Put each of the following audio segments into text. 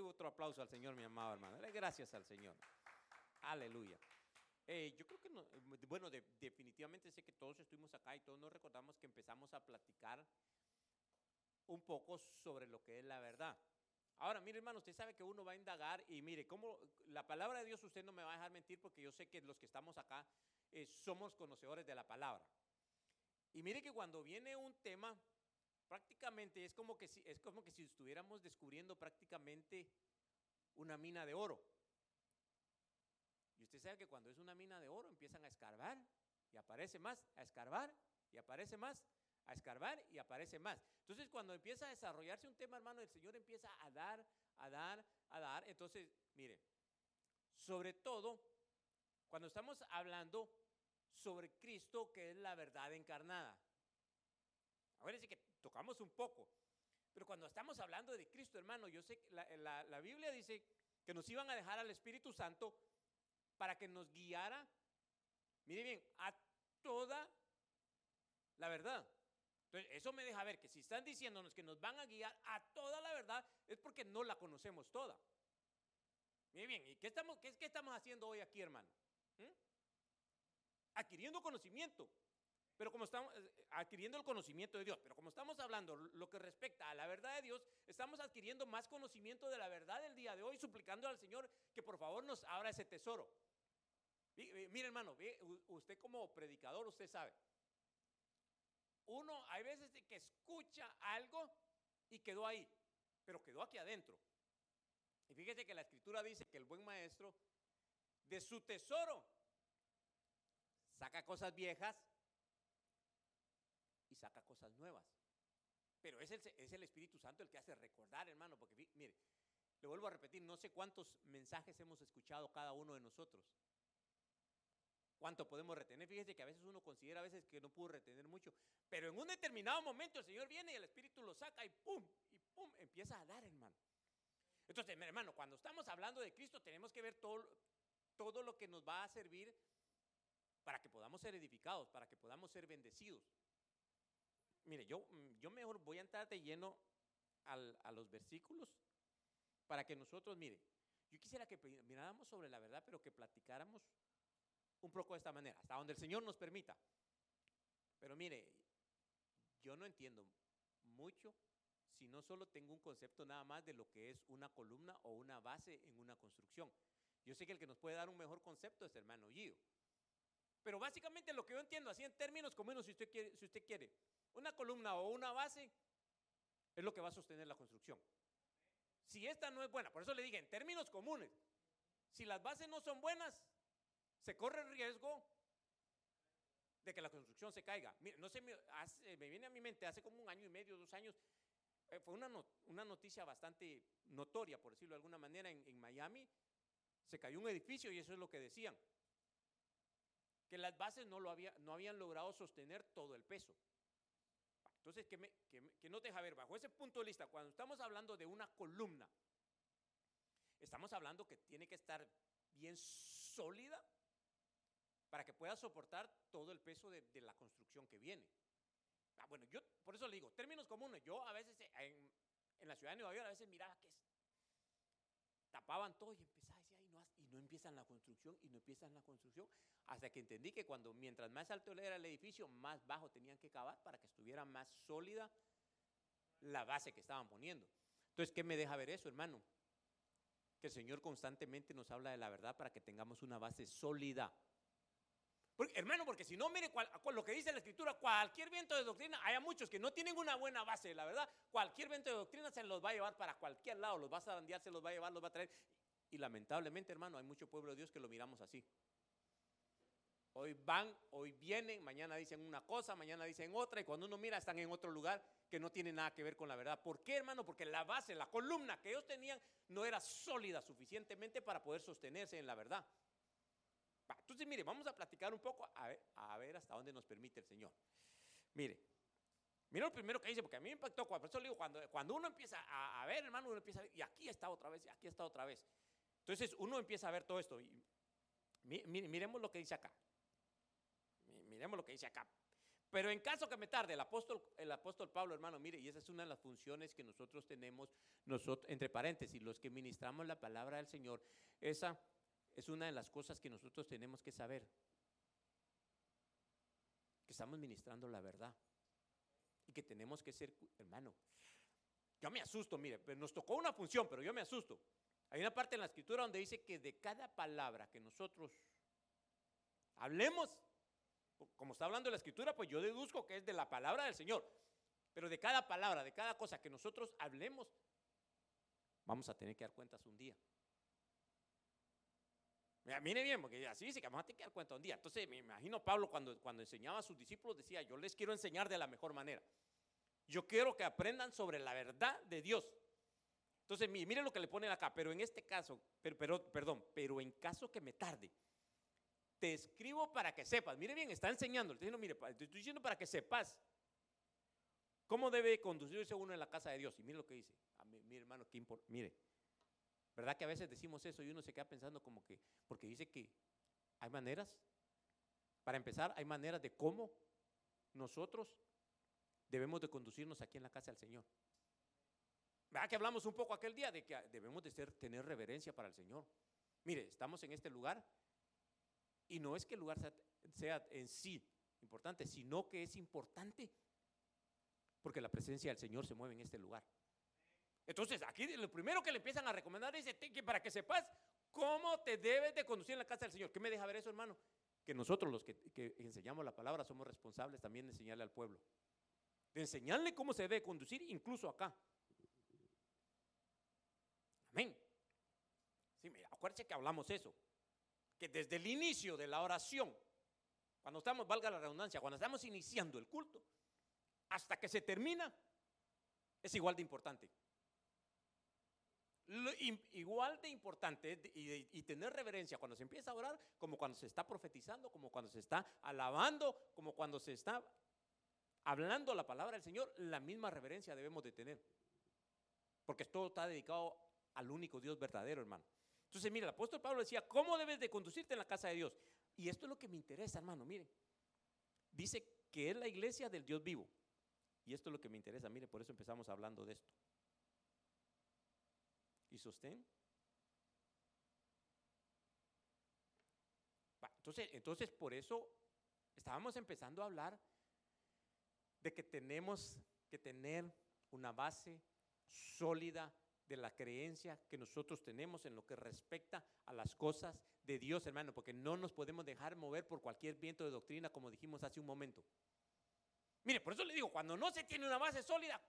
Dele otro aplauso al Señor, mi amado hermano. Dele gracias al Señor. Aleluya. Eh, yo creo que, no, bueno, definitivamente sé que todos estuvimos acá y todos nos recordamos que empezamos a platicar un poco sobre lo que es la verdad. Ahora, mire hermano, usted sabe que uno va a indagar y mire, como la palabra de Dios usted no me va a dejar mentir porque yo sé que los que estamos acá eh, somos conocedores de la palabra. Y mire que cuando viene un tema, prácticamente es como que si, es como que si estuviéramos descubriendo prácticamente una mina de oro. Y usted sabe que cuando es una mina de oro empiezan a escarbar y aparece más, a escarbar y aparece más, a escarbar y aparece más. Entonces cuando empieza a desarrollarse un tema, hermano, el Señor empieza a dar, a dar, a dar. Entonces, mire, sobre todo cuando estamos hablando sobre Cristo, que es la verdad encarnada. Acuérdense que tocamos un poco, pero cuando estamos hablando de Cristo, hermano, yo sé que la, la Biblia dice que nos iban a dejar al Espíritu Santo para que nos guiara, mire bien, a toda la verdad. Entonces, eso me deja ver que si están diciéndonos que nos van a guiar a toda la verdad, es porque no la conocemos toda. Mire bien, ¿y qué estamos, qué, qué estamos haciendo hoy aquí, hermano? ¿Mm? Adquiriendo conocimiento. Pero como estamos eh, adquiriendo el conocimiento de Dios, pero como estamos hablando lo que respecta a la verdad de Dios, estamos adquiriendo más conocimiento de la verdad del día de hoy, suplicando al Señor que por favor nos abra ese tesoro. Mire, hermano, usted como predicador, usted sabe, uno hay veces que escucha algo y quedó ahí, pero quedó aquí adentro. Y fíjese que la escritura dice que el buen maestro de su tesoro saca cosas viejas y saca cosas nuevas. Pero es el, es el Espíritu Santo el que hace recordar, hermano, porque mire, le vuelvo a repetir, no sé cuántos mensajes hemos escuchado cada uno de nosotros. ¿Cuánto podemos retener? Fíjese que a veces uno considera a veces que no pudo retener mucho, pero en un determinado momento el Señor viene y el Espíritu lo saca y pum, y pum, empieza a dar, hermano. Entonces, hermano, cuando estamos hablando de Cristo tenemos que ver todo, todo lo que nos va a servir para que podamos ser edificados, para que podamos ser bendecidos. Mire, yo, yo mejor voy a entrar de lleno a los versículos para que nosotros, mire, yo quisiera que miráramos sobre la verdad, pero que platicáramos un poco de esta manera, hasta donde el Señor nos permita. Pero mire, yo no entiendo mucho si no solo tengo un concepto nada más de lo que es una columna o una base en una construcción. Yo sé que el que nos puede dar un mejor concepto es el hermano Gio. Pero básicamente lo que yo entiendo, así en términos comunes, si usted quiere, si usted quiere una columna o una base, es lo que va a sostener la construcción. Si esta no es buena, por eso le dije, en términos comunes, si las bases no son buenas, se corre el riesgo de que la construcción se caiga. Mire, no sé, me, me viene a mi mente, hace como un año y medio, dos años, eh, fue una, una, noticia bastante notoria, por decirlo de alguna manera, en Miami, se cayó un edificio y eso es lo que decían, que las bases no, lo había, no habían logrado sostener todo el peso. Entonces, que, me, que, que deja ver, bajo ese punto de vista, cuando estamos hablando de una columna, estamos hablando que tiene que estar bien sólida para que pueda soportar todo el peso de, la construcción que viene. Ah, bueno, yo por eso le digo, términos comunes, yo a veces en, la ciudad de Nueva York a veces miraba que tapaban todo y no, empiezan la construcción y no empiezan la construcción, hasta que entendí que cuando mientras más alto era el edificio, más bajo tenían que cavar para que estuviera más sólida la base que estaban poniendo. Entonces, ¿qué me deja ver eso, hermano? Que el Señor constantemente nos habla de la verdad para que tengamos una base sólida hermano, porque si no, mire lo que dice la escritura, cualquier viento de doctrina, hay muchos que no tienen una buena base, la verdad, cualquier viento de doctrina se los va a llevar para cualquier lado, los va a zarandear, se los va a llevar, los va a traer. Y lamentablemente, hermano, hay mucho pueblo de Dios que lo miramos así. Hoy van, hoy vienen, mañana dicen una cosa, mañana dicen otra, y cuando uno mira están en otro lugar que no tiene nada que ver con la verdad. ¿Por qué, hermano? Porque la base, la columna que ellos tenían no era sólida suficientemente para poder sostenerse en la verdad. Entonces, mire, vamos a platicar un poco a ver, hasta dónde nos permite el Señor. Mire, mire lo primero que dice, porque a mí me impactó, cuando, cuando uno empieza a, ver, hermano, uno empieza a ver, y aquí está otra vez, y aquí está otra vez. Entonces, uno empieza a ver todo esto. Y, miremos lo que dice acá. Miremos lo que dice acá. Pero en caso que me tarde, el apóstol, el apóstol Pablo, hermano, mire, y esa es una de las funciones que nosotros tenemos, nosotros, entre paréntesis, los que ministramos la palabra del Señor, esa es una de las cosas que nosotros tenemos que saber. Que estamos ministrando la verdad. Y que tenemos que ser, hermano, yo me asusto, mire, nos tocó una función, pero yo me asusto. Hay una parte en la escritura donde dice que de cada palabra que nosotros hablemos, como está hablando la escritura, pues yo deduzco que es de la palabra del Señor. Pero de cada palabra, de cada cosa que nosotros hablemos, vamos a tener que dar cuentas un día. Mire bien, porque así dice que vamos a tener que dar cuenta un día. Entonces me imagino Pablo cuando, cuando enseñaba a sus discípulos decía, yo les quiero enseñar de la mejor manera. Yo quiero que aprendan sobre la verdad de Dios. Entonces, mire lo que le ponen acá, pero en este caso, pero, pero, perdón, pero en caso que me tarde, te escribo para que sepas. Mire bien, está enseñando. Te, mire, te estoy diciendo para que sepas cómo debe conducirse uno en la casa de Dios. Y mire lo que dice. A mí, mire, hermano, qué mire. ¿Verdad que a veces decimos eso y uno se queda pensando como que, porque dice que hay maneras, para empezar, hay maneras de cómo nosotros debemos de conducirnos aquí en la casa del Señor. ¿Verdad que hablamos un poco aquel día de que debemos de ser, tener reverencia para el Señor? Mire, estamos en este lugar y no es que el lugar sea, en sí importante, sino que es importante porque la presencia del Señor se mueve en este lugar. Entonces, aquí lo primero que le empiezan a recomendar es que para que sepas cómo te debes de conducir en la casa del Señor. ¿Qué me deja ver eso, hermano? Que nosotros los que, que enseñamos la palabra somos responsables también de enseñarle al pueblo. De enseñarle cómo se debe conducir, incluso acá. Amén. Sí, acuérdense que hablamos eso que desde el inicio de la oración, cuando estamos, valga la redundancia, cuando estamos iniciando el culto, hasta que se termina, es igual de importante. igual de importante y, tener reverencia cuando se empieza a orar, como cuando se está profetizando, como cuando se está alabando, como cuando se está hablando la palabra del Señor, la misma reverencia debemos de tener. Porque todo está dedicado al único Dios verdadero, hermano. Entonces, mire, el apóstol Pablo decía, ¿cómo debes de conducirte en la casa de Dios? Y esto es lo que me interesa, hermano, mire. Dice que es la iglesia del Dios vivo. Y esto es lo que me interesa, mire, por eso empezamos hablando de esto. ¿Y sostén? Entonces, entonces, por eso estábamos empezando a hablar de que tenemos que tener una base sólida de la creencia que nosotros tenemos en lo que respecta a las cosas de Dios, hermano, porque no nos podemos dejar mover por cualquier viento de doctrina, como dijimos hace un momento. Mire, por eso le digo, cuando no se tiene una base sólida,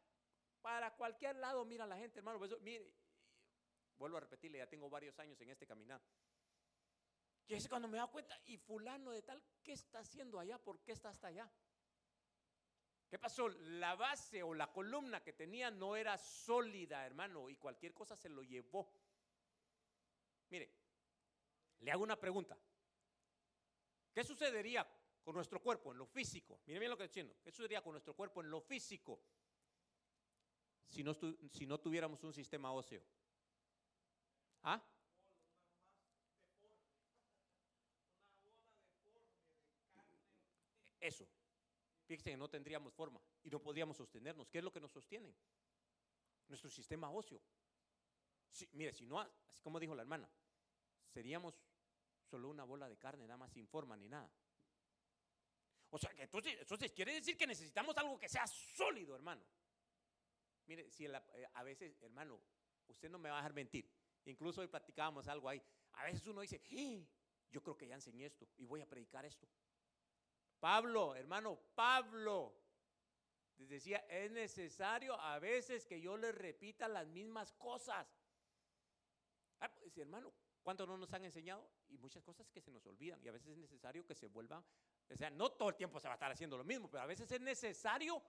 para cualquier lado mira la gente, hermano. mire, vuelvo a repetirle, ya tengo varios años en este caminar. Y es cuando me da cuenta, y fulano de tal, ¿qué está haciendo allá? ¿Por qué está hasta allá? ¿Qué pasó? La base o la columna que tenía no era sólida, hermano, y cualquier cosa se lo llevó. Mire, le hago una pregunta. ¿Qué sucedería con nuestro cuerpo en lo físico? Mire bien lo que estoy diciendo. ¿Qué sucedería con nuestro cuerpo en lo físico si no, si no tuviéramos un sistema óseo? ¿Ah? Eso. Fíjense que no tendríamos forma y no podríamos sostenernos. ¿Qué es lo que nos sostiene? Nuestro sistema óseo. mire, si no, así como dijo la hermana, seríamos solo una bola de carne, nada más sin forma ni nada. O sea, que entonces, entonces quiere decir que necesitamos algo que sea sólido, hermano. Mire, si eh, a veces, hermano, usted no me va a dejar mentir. Incluso hoy platicábamos algo ahí. A veces uno dice, ¡Eh! yo creo que ya enseñé esto y voy a predicar esto. Pablo, hermano, Pablo, decía, es necesario a veces que yo le repita las mismas cosas. Ah, pues, hermano, ¿cuánto no nos han enseñado? Y muchas cosas que se nos olvidan y a veces es necesario que se vuelvan, o sea, no todo el tiempo se va a estar haciendo lo mismo, pero a veces es necesario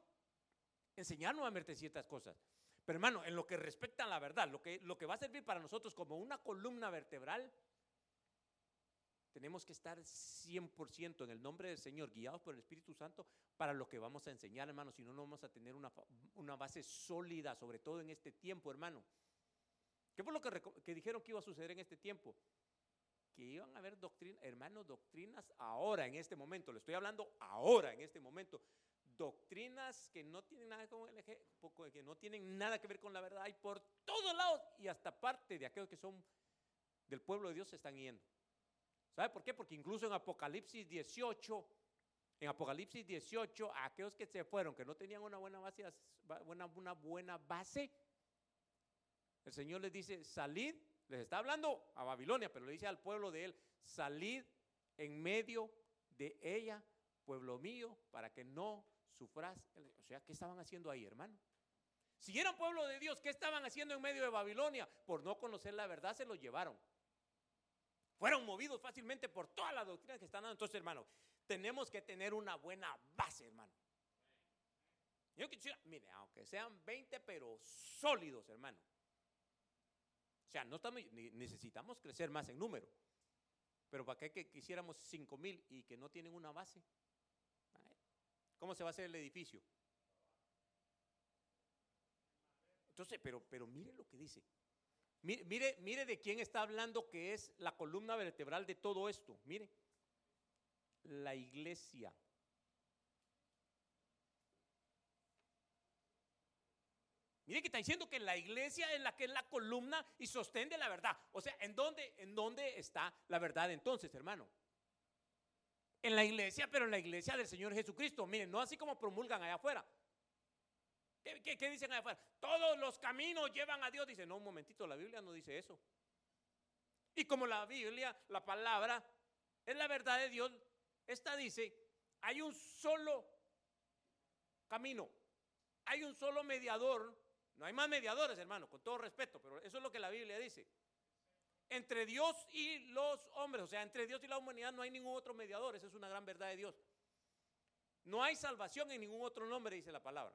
enseñar nuevamente ciertas cosas. Pero hermano, en lo que respecta a la verdad, lo que, lo que va a servir para nosotros como una columna vertebral, tenemos que estar 100% en el nombre del Señor, guiados por el Espíritu Santo, para lo que vamos a enseñar, hermano. Si no, no vamos a tener una, base sólida, sobre todo en este tiempo, hermano. ¿Qué fue lo que, dijeron que iba a suceder en este tiempo? que iban a haber doctrinas, hermanos, doctrinas ahora, en este momento, le estoy hablando ahora, en este momento, doctrinas que no tienen nada con el que no tienen nada que ver con la verdad y por todos lados y hasta parte de aquellos que son del pueblo de Dios se están yendo. ¿Sabe por qué? Porque incluso en Apocalipsis 18, en Apocalipsis 18, aquellos que se fueron, que no tenían una buena base, una buena base, el Señor les dice, salid, les está hablando a Babilonia, pero le dice al pueblo de él, salid en medio de ella, pueblo mío, para que no sufras. O sea, ¿qué estaban haciendo ahí, hermano? Si eran pueblo de Dios, ¿qué estaban haciendo en medio de Babilonia? Por no conocer la verdad se lo llevaron. Fueron movidos fácilmente por toda la doctrina que están dando. Entonces, hermano, tenemos que tener una buena base, hermano. Yo quisiera, mire, aunque sean 20, pero sólidos, hermano. O sea, no estamos, necesitamos crecer más en número. Pero para qué que quisiéramos 5 mil y que no tienen una base. ¿Cómo se va a hacer el edificio? Entonces, pero, pero mire lo que dice. Mire, mire, de quién está hablando que es la columna vertebral de todo esto. Mire, la iglesia. Mire que está diciendo que la iglesia es la que es la columna y sostén de la verdad. O sea, ¿en dónde, ¿en dónde está la verdad entonces, hermano? En la iglesia, pero en la iglesia del Señor Jesucristo. Miren, no así como promulgan allá afuera. ¿Qué, dicen allá afuera? Todos los caminos llevan a Dios. Dice, no, un momentito, la Biblia no dice eso. Y como la Biblia, la palabra, es la verdad de Dios, esta dice, hay un solo camino, hay un solo mediador. No hay más mediadores, hermano, con todo respeto, pero eso es lo que la Biblia dice. Entre Dios y los hombres, o sea, entre Dios y la humanidad no hay ningún otro mediador, esa es una gran verdad de Dios. No hay salvación en ningún otro nombre, dice la palabra.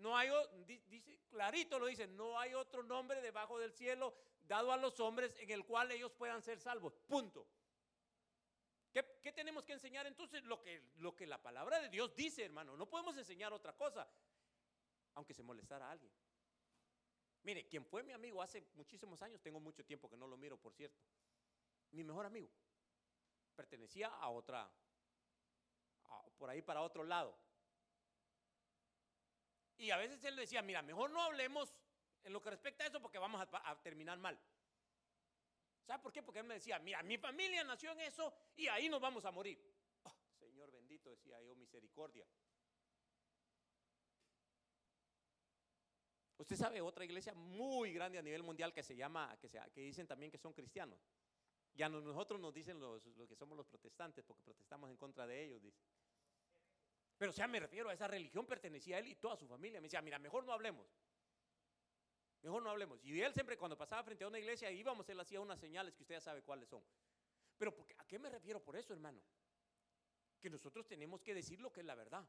No hay, dice, clarito lo dice, no hay otro nombre debajo del cielo dado a los hombres en el cual ellos puedan ser salvos. Punto. ¿Qué, tenemos que enseñar entonces? Lo que, lo que la palabra de Dios dice, hermano. No podemos enseñar otra cosa, aunque se molestara a alguien. Mire, quien fue mi amigo hace muchísimos años, tengo mucho tiempo que no lo miro, por cierto. Mi mejor amigo pertenecía a otra, por ahí para otro lado. Y a veces él decía, mira, mejor no hablemos en lo que respecta a eso porque vamos a, terminar mal. ¿Sabe por qué? Porque él me decía, mira, mi familia nació en eso y ahí nos vamos a morir. Oh, Señor bendito, decía yo, misericordia. Usted sabe otra iglesia muy grande a nivel mundial que se llama, que, se, que dicen también que son cristianos. Ya nosotros nos dicen los, los, que somos los protestantes porque protestamos en contra de ellos, dice. Pero o sea, me refiero a esa religión, pertenecía a él y toda su familia. Me decía, mira, mejor no hablemos. Mejor no hablemos. Y él siempre cuando pasaba frente a una iglesia íbamos, él hacía unas señales que usted ya sabe cuáles son. Pero ¿a qué me refiero por eso, hermano? Que nosotros tenemos que decir lo que es la verdad.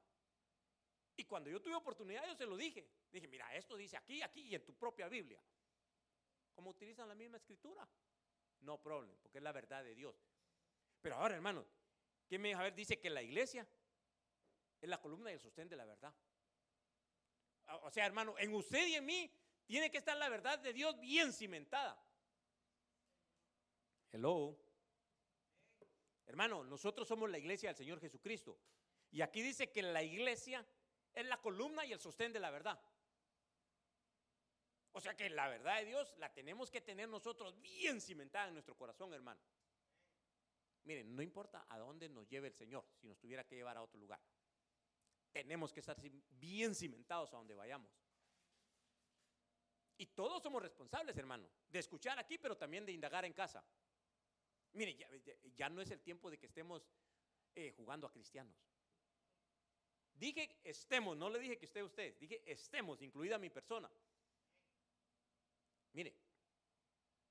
Y cuando yo tuve oportunidad, yo se lo dije. Dije, mira, esto dice aquí, aquí y en tu propia Biblia. ¿Cómo utilizan la misma escritura? No problem, porque es la verdad de Dios. Pero ahora, hermano, ¿qué me deja ver? Dice que la iglesia es la columna y el sostén de la verdad. O sea, hermano, en usted y en mí tiene que estar la verdad de Dios bien cimentada. Hello. Hermano, nosotros somos la iglesia del Señor Jesucristo. Y aquí dice que la iglesia es la columna y el sostén de la verdad. O sea que la verdad de Dios la tenemos que tener nosotros bien cimentada en nuestro corazón, hermano. Miren, no importa a dónde nos lleve el Señor, si nos tuviera que llevar a otro lugar tenemos que estar bien cimentados a donde vayamos. Y todos somos responsables, hermano, de escuchar aquí, pero también de indagar en casa. Mire, ya, no es el tiempo de que estemos eh, jugando a cristianos. Dije estemos, no le dije que esté usted, dije estemos, incluida mi persona. Mire,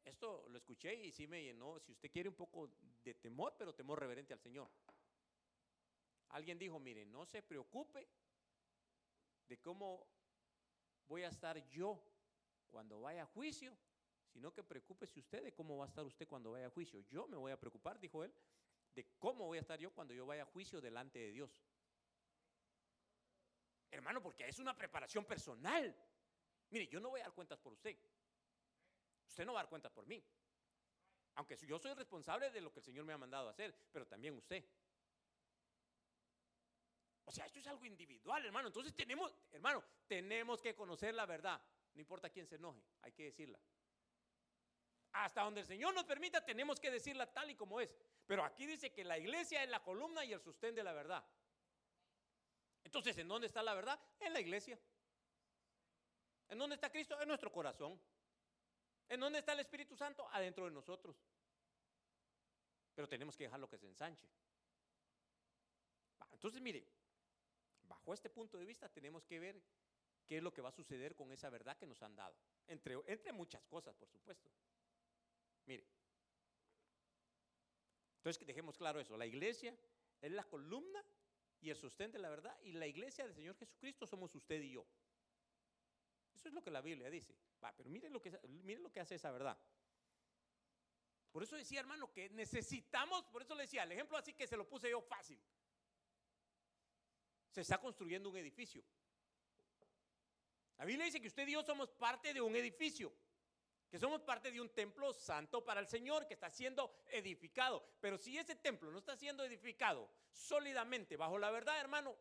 esto lo escuché y sí me llenó, si usted quiere un poco de temor, pero temor reverente al Señor. Alguien dijo, mire, no se preocupe de cómo voy a estar yo cuando vaya a juicio, sino que preocúpese usted de cómo va a estar usted cuando vaya a juicio. Yo me voy a preocupar, dijo él, de cómo voy a estar yo cuando yo vaya a juicio delante de Dios. Hermano, porque es una preparación personal. Mire, yo no voy a dar cuentas por usted. Usted no va a dar cuentas por mí. Aunque yo soy responsable de lo que el Señor me ha mandado a hacer, pero también usted. O sea, esto es algo individual, hermano. Entonces tenemos, hermano, tenemos que conocer la verdad. No importa quién se enoje, hay que decirla. Hasta donde el Señor nos permita, tenemos que decirla tal y como es. Pero aquí dice que la iglesia es la columna y el sostén de la verdad. Entonces, ¿en dónde está la verdad? En la iglesia. ¿En dónde está Cristo? En nuestro corazón. ¿En dónde está el Espíritu Santo? Adentro de nosotros. Pero tenemos que dejarlo que se ensanche. Entonces, mire, bajo este punto de vista tenemos que ver qué es lo que va a suceder con esa verdad que nos han dado. Entre, entre muchas cosas, por supuesto. Mire. Entonces, dejemos claro eso. La iglesia es la columna y el sostén de la verdad. Y la iglesia del Señor Jesucristo somos usted y yo. Eso es lo que la Biblia dice. Va, pero miren lo que, miren lo que hace esa verdad. Por eso decía, hermano, que necesitamos, por eso le decía, el ejemplo así que se lo puse yo fácil. Se está construyendo un edificio. La Biblia dice que usted y yo somos parte de un edificio que somos parte de un templo santo para el Señor que está siendo edificado. Pero si ese templo no está siendo edificado sólidamente bajo la verdad, hermano,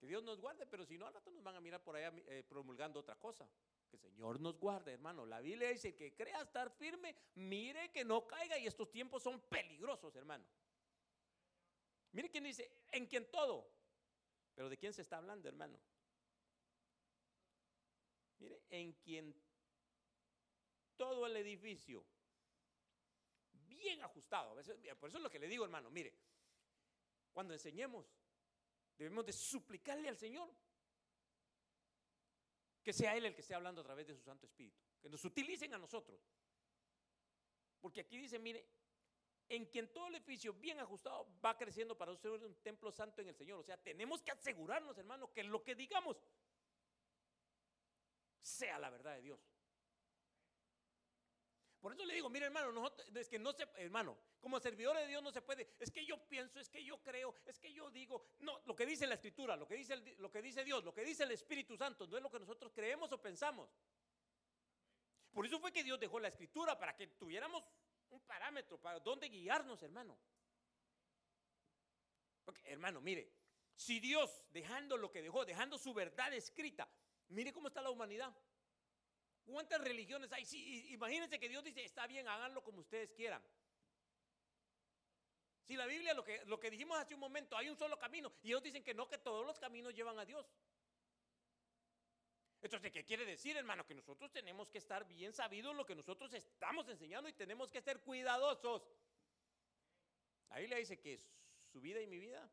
que Dios nos guarde, pero si no, al rato nos van a mirar por allá eh, promulgando otra cosa. Que el Señor nos guarde, hermano. La Biblia dice que crea estar firme, mire que no caiga y estos tiempos son peligrosos, hermano. Mire quién dice, en quien todo. Pero ¿de quién se está hablando, hermano? Mire, en quien todo el edificio, bien ajustado, por eso es lo que le digo, hermano, mire, cuando enseñemos, debemos de suplicarle al Señor que sea Él el que esté hablando a través de su Santo Espíritu, que nos utilicen a nosotros. Porque aquí dice, mire, en quien todo el edificio bien ajustado va creciendo para ser un templo santo en el Señor. O sea, tenemos que asegurarnos, hermano, que lo que digamos sea la verdad de Dios. Por eso le digo, mire hermano, nosotros, es que no se, hermano, como servidor de Dios no se puede, es que yo pienso, es que yo creo, es que yo digo, no, lo que dice la escritura, lo que dice, lo que dice Dios, lo que dice el Espíritu Santo, no es lo que nosotros creemos o pensamos. Por eso fue que Dios dejó la escritura, para que tuviéramos un parámetro para dónde guiarnos, hermano. Porque, hermano, mire, si Dios, dejando lo que dejó, dejando su verdad escrita, Mire cómo está la humanidad. ¿Cuántas religiones hay? Sí, imagínense que Dios dice, está bien, háganlo como ustedes quieran. Si la Biblia, lo que, lo que dijimos hace un momento, hay un solo camino, y ellos dicen que no, que todos los caminos llevan a Dios. Entonces, ¿qué quiere decir, hermano? Que nosotros tenemos que estar bien sabidos lo que nosotros estamos enseñando y tenemos que ser cuidadosos. La Biblia dice que su vida y mi vida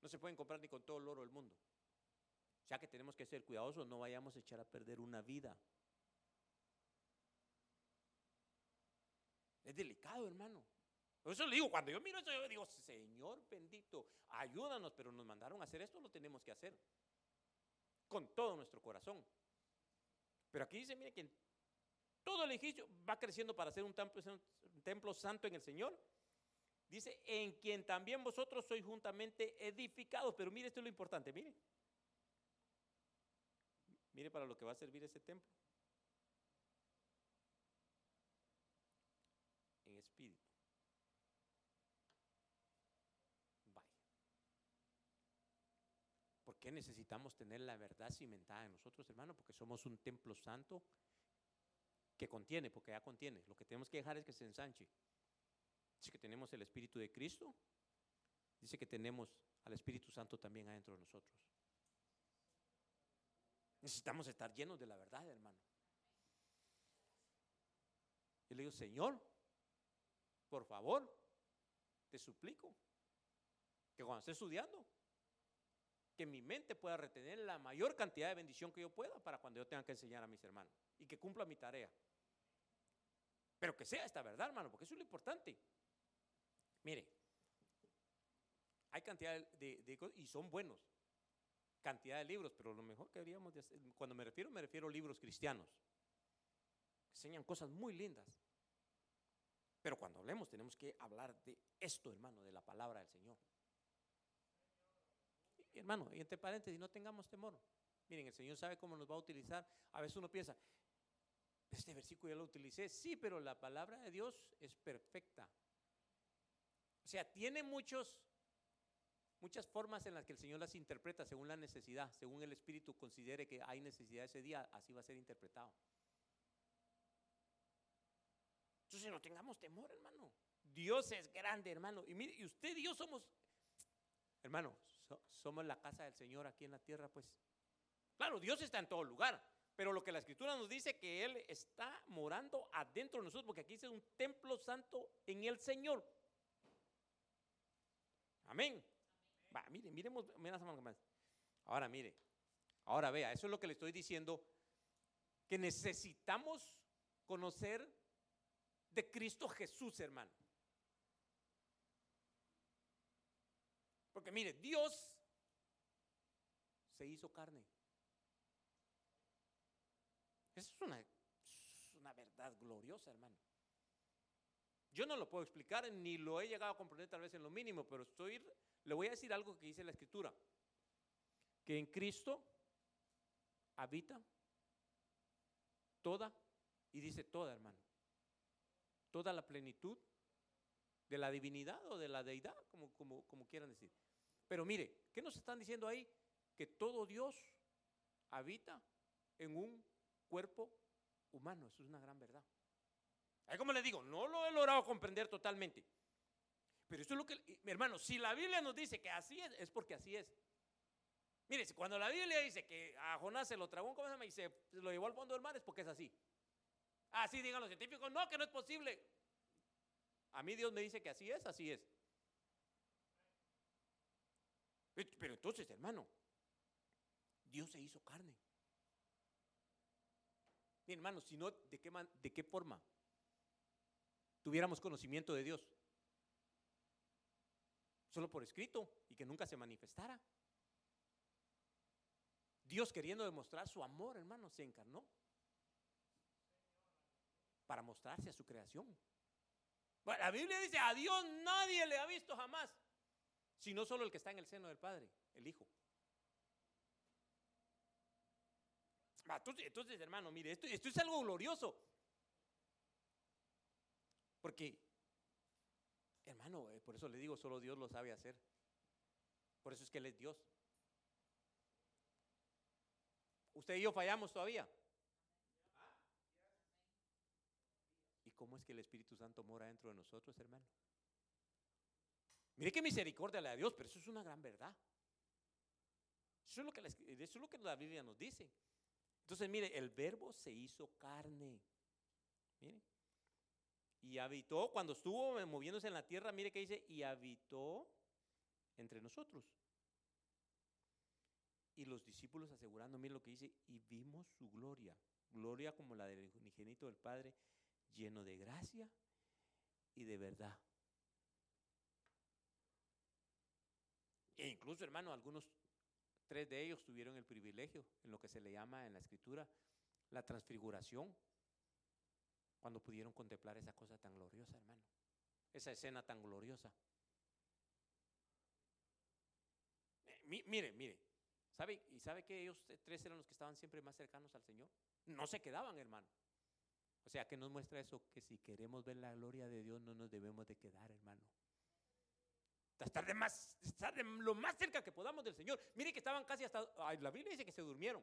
no se pueden comprar ni con todo el oro del mundo. Ya que tenemos que ser cuidadosos, no vayamos a echar a perder una vida. Es delicado, hermano. Por eso le digo, cuando yo miro eso, yo digo, Señor bendito, ayúdanos, pero nos mandaron a hacer esto, lo tenemos que hacer. Con todo nuestro corazón. Pero aquí dice, mire que todo el edificio va creciendo para ser un templo, un templo santo en el Señor. Dice, en quien también vosotros sois juntamente edificados. Pero mire, esto es lo importante, mire. Mire para lo que va a servir ese templo. En espíritu. Vaya. ¿Por qué necesitamos tener la verdad cimentada en nosotros, hermano? Porque somos un templo santo que contiene, porque ya contiene. Lo que tenemos que dejar es que se ensanche. Dice que tenemos el Espíritu de Cristo. Dice que tenemos al Espíritu Santo también adentro de nosotros. Necesitamos estar llenos de la verdad, hermano. Y le digo, Señor, por favor, te suplico que cuando esté estudiando, que mi mente pueda retener la mayor cantidad de bendición que yo pueda para cuando yo tenga que enseñar a mis hermanos y que cumpla mi tarea. Pero que sea esta verdad, hermano, porque eso es lo importante. Mire, hay cantidad de, de, y son buenos cantidad de libros, pero lo mejor que deberíamos de hacer, cuando me refiero, me refiero a libros cristianos. Enseñan cosas muy lindas. Pero cuando hablemos tenemos que hablar de esto, hermano, de la palabra del Señor. Hermano, y entre paréntesis, no tengamos temor. Miren, el Señor sabe cómo nos va a utilizar. A veces uno piensa, este versículo ya lo utilicé. Sí, pero la palabra de Dios es perfecta. O sea, tiene muchos, muchas formas en las que el Señor las interpreta según la necesidad, según el Espíritu considere que hay necesidad ese día, así va a ser interpretado. Entonces no tengamos temor, hermano. Dios es grande, hermano. Y mire, y usted y yo somos, hermano, somos la casa del Señor aquí en la tierra, pues. Claro, Dios está en todo lugar, pero lo que la Escritura nos dice que Él está morando adentro de nosotros, porque aquí dice un templo santo en el Señor. Amén. Va, mire, miremos, más. Ahora mire, ahora vea, eso es lo que le estoy diciendo, que necesitamos conocer de Cristo Jesús, hermano. Porque mire, Dios se hizo carne. Esa es una, verdad gloriosa, hermano. Yo no lo puedo explicar, ni lo he llegado a comprender tal vez en lo mínimo, pero estoy, le voy a decir algo que dice la Escritura, que en Cristo habita toda, y dice toda, hermano, toda la plenitud de la divinidad o de la deidad, como, como. Pero mire, ¿qué nos están diciendo ahí? Que todo Dios habita en un cuerpo humano. Eso es una gran verdad. Ahí como les digo, no lo he logrado comprender totalmente. Pero esto es lo que, mi hermano, si la Biblia nos dice que así es, es porque así es. Mire, cuando la Biblia dice que a Jonás se lo tragó, ¿cómo se? Y se lo llevó al fondo del mar, es porque es así. Así digan los científicos, no, que no es posible. A mí Dios me dice que así es, así es. Pero entonces, hermano, Dios se hizo carne. Mi hermano, si no, ¿de qué, ¿de qué forma tuviéramos conocimiento de Dios? Solo por escrito y que nunca se manifestara. Dios queriendo demostrar su amor, hermano, se encarnó para mostrarse a su creación. la Biblia dice, a Dios nadie le ha visto jamás, sino solo el que está en el seno del Padre, el Hijo. Entonces, hermano, mire, esto, esto es algo glorioso. Porque, hermano, eh, por eso le digo, solo Dios lo sabe hacer. Por eso es que Él es Dios. Usted y yo fallamos todavía. ¿Y cómo es que el Espíritu Santo mora dentro de nosotros, hermano? Mire qué misericordia le da Dios, pero eso es una gran verdad. Eso es lo que la, es lo que la Biblia nos dice. Entonces, mire, el verbo se hizo carne. Mire. Y habitó, cuando estuvo moviéndose en la tierra, mire que dice, y habitó entre nosotros. Y los discípulos asegurando, mire lo que dice, y vimos su gloria, gloria como la del unigénito del Padre, lleno de gracia y de verdad. Incluso, hermano, algunos Tres de ellos tuvieron el privilegio en lo que se le llama en la escritura la transfiguración, cuando pudieron contemplar esa cosa tan gloriosa, hermano, esa escena tan gloriosa. Eh, mire, mire, ¿sabe? ¿Y sabe que ellos tres eran los que estaban siempre más cercanos al Señor? No se quedaban, hermano. O sea, que nos muestra eso, que si queremos ver la gloria de Dios no nos debemos de quedar, hermano estar, de más, estar de lo más cerca que podamos del Señor. Mire que estaban casi hasta, la Biblia dice que se durmieron,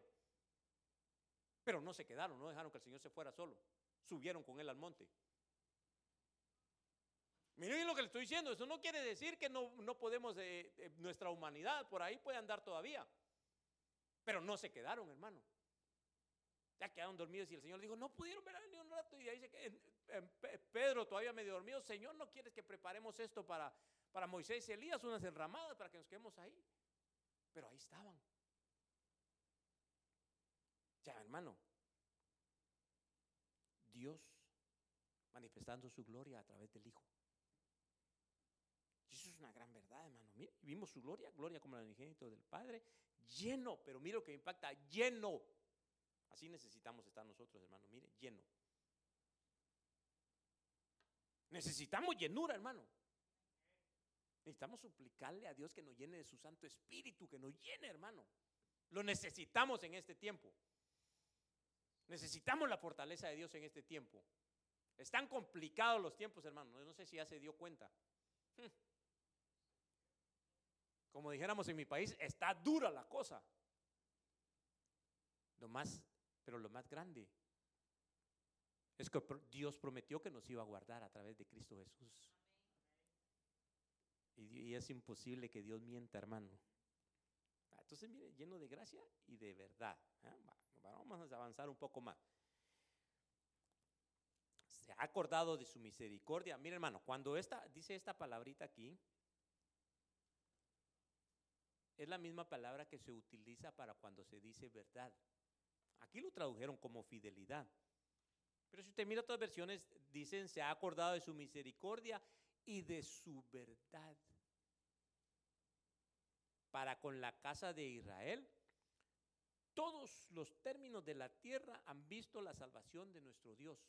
pero no se quedaron, no dejaron que el Señor se fuera solo, subieron con él al monte. Miren lo que le estoy diciendo, eso no quiere decir que no, no podemos, eh, eh, nuestra humanidad por ahí puede andar todavía, pero no se quedaron, hermano. Ya quedaron dormidos y el Señor dijo, no pudieron ver ni un rato. Y ahí dice que Pedro todavía medio dormido, Señor, ¿no quieres que preparemos esto para, para Moisés y Elías unas enramadas para que nos quedemos ahí. Pero ahí estaban. Ya, hermano, Dios manifestando su gloria a través del Hijo. Y eso es una gran verdad, hermano. vimos su gloria, gloria como el unigénito del Padre, lleno, pero mire lo que impacta, lleno. Así necesitamos estar nosotros, hermano, mire, lleno. Necesitamos llenura, hermano. Necesitamos suplicarle a Dios que nos llene de su Santo Espíritu, que nos llene, hermano. Lo necesitamos en este tiempo. Necesitamos la fortaleza de Dios en este tiempo. Están complicados los tiempos, hermano. No sé si ya se dio cuenta. Hmm. Como dijéramos en mi país, está dura la cosa. Lo más, pero lo más grande es que Dios prometió que nos iba a guardar a través de Cristo Jesús. Y, es imposible que Dios mienta, hermano. Ah, entonces, mire, lleno de gracia y de verdad. ¿eh? Vamos a avanzar un poco más. Se ha acordado de su misericordia. Mire, hermano, cuando esta, dice esta palabrita aquí, es la misma palabra que se utiliza para cuando se dice verdad. Aquí lo tradujeron como fidelidad. Pero si usted mira otras versiones, dicen, se ha acordado de su misericordia y de su verdad para con la casa de Israel. Todos los términos de la tierra han visto la salvación de nuestro Dios.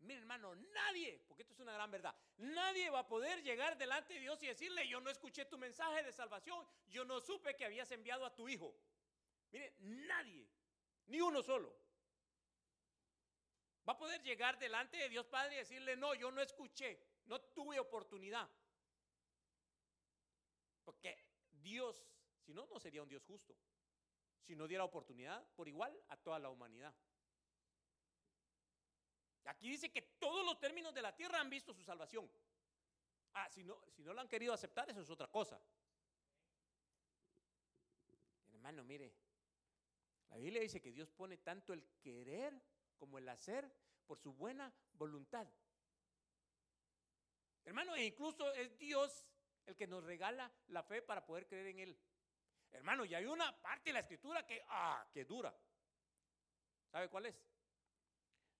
Mire hermano, nadie, porque esto es una gran verdad, nadie va a poder llegar delante de Dios y decirle, yo no escuché tu mensaje de salvación, yo no supe que habías enviado a tu hijo. Mire, nadie, ni uno solo, va a poder llegar delante de Dios Padre y decirle, no, yo no escuché, no tuve oportunidad. Porque Dios, si no, no sería un Dios justo, si no diera oportunidad por igual a toda la humanidad. Aquí dice que todos los términos de la tierra han visto su salvación. Ah, si no, si no lo han querido aceptar, eso es otra cosa. Hermano, mire, la Biblia dice que Dios pone tanto el querer como el hacer por su buena voluntad. Hermano, e incluso es Dios el que nos regala la fe para poder creer en Él. Hermano, y hay una parte de la escritura que, ah, que dura. ¿Sabe cuál es?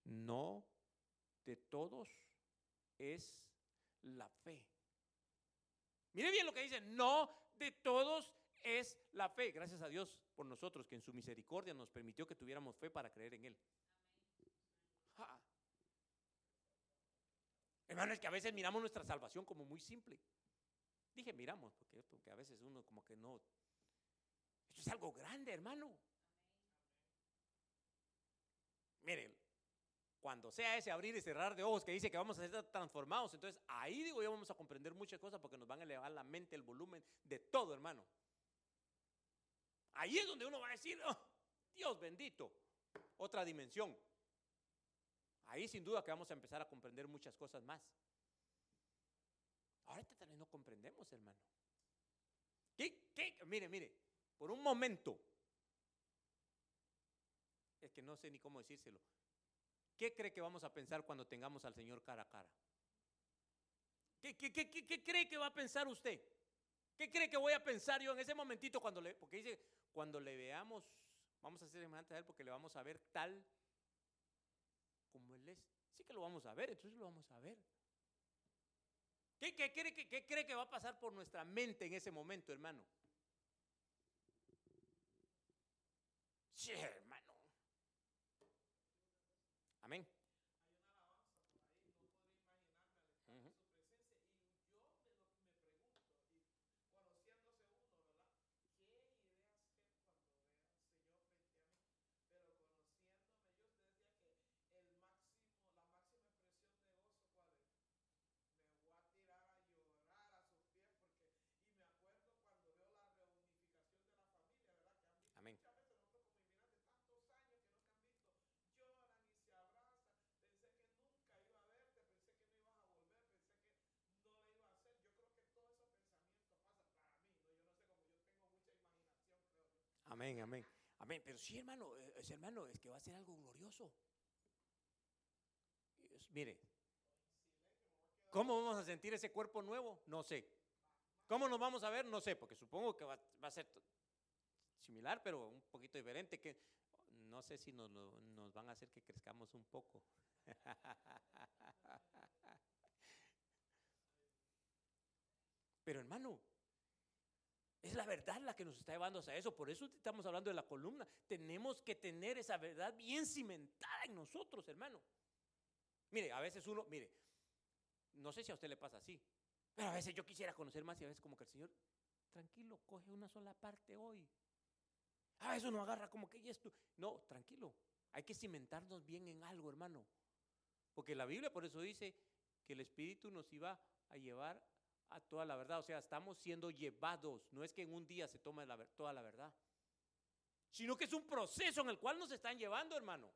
No de todos es la fe. Mire bien lo que dice, no de todos es la fe. Gracias a Dios por nosotros que en su misericordia nos permitió que tuviéramos fe para creer en Él. Hermano, es que a veces miramos nuestra salvación como muy simple. Dije miramos, porque, porque a veces uno como que no... Esto es algo grande, hermano. Miren, cuando sea ese abrir y cerrar de ojos que dice que vamos a ser transformados, entonces ahí digo yo vamos a comprender muchas cosas porque nos van a elevar la mente, el volumen de todo, hermano. Ahí es donde uno va a decir, oh, Dios bendito, otra dimensión. Ahí sin duda que vamos a empezar a comprender muchas cosas más. Ahorita también no comprendemos, hermano. ¿Qué, qué? Mire, mire, por un momento, es que no sé ni cómo decírselo. ¿Qué cree que vamos a pensar cuando tengamos al Señor cara a cara? ¿Qué, qué, cree que va a pensar usted? ¿Qué cree que voy a pensar yo en ese momentito cuando le, porque dice, cuando le veamos, vamos a ser semejantes a Él porque le vamos a ver tal como Él es. Sí que lo vamos a ver, entonces lo vamos a ver. ¿Qué, cree, que va a pasar por nuestra mente en ese momento, hermano? Sí, Amén. Amén, amén. Amén. Pero sí, hermano, eh, ese hermano es que va a ser algo glorioso. mire, ¿cómo vamos a sentir ese cuerpo nuevo? No sé. ¿Cómo nos vamos a ver? No sé, porque supongo que va, a ser similar, pero un poquito diferente, que no sé si nos van a hacer que crezcamos un poco. Pero hermano, es la verdad la que nos está llevando a eso. Por eso estamos hablando de la columna. Tenemos que tener esa verdad bien cimentada en nosotros, hermano. Mire, a veces uno, mire, no sé si a usted le pasa así, pero a veces yo quisiera conocer más y a veces como que el Señor, tranquilo, coge una sola parte hoy. Ah, eso no agarra como que ya esto. No, tranquilo. Hay que cimentarnos bien en algo, hermano. Porque la Biblia por eso dice que el Espíritu nos iba a llevar a toda la verdad. O sea, estamos siendo llevados. No es que en un día se tome toda la verdad. Sino que es un proceso en el cual nos están llevando, hermano.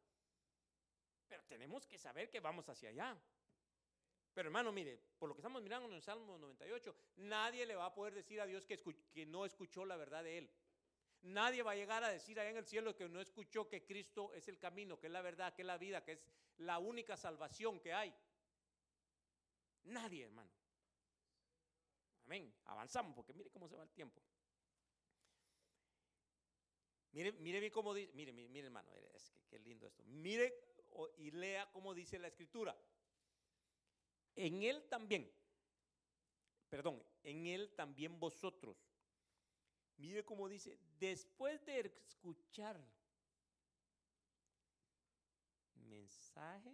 Pero tenemos que saber que vamos hacia allá. Pero hermano, mire, por lo que estamos mirando en el Salmo 98, nadie le va a poder decir a Dios que, que no escuchó la verdad de Él. Nadie va a llegar a decir allá en el cielo que no escuchó que Cristo es el camino, que es la verdad, que es la vida, que es la única salvación que hay. Nadie, hermano. Amén. Avanzamos porque mire cómo se va el tiempo. Mire, mire bien cómo dice, mire, mire, hermano, es que qué lindo esto. Mire y lea cómo dice la escritura. En él también, perdón, en él también vosotros Mire cómo dice, después de escuchar mensaje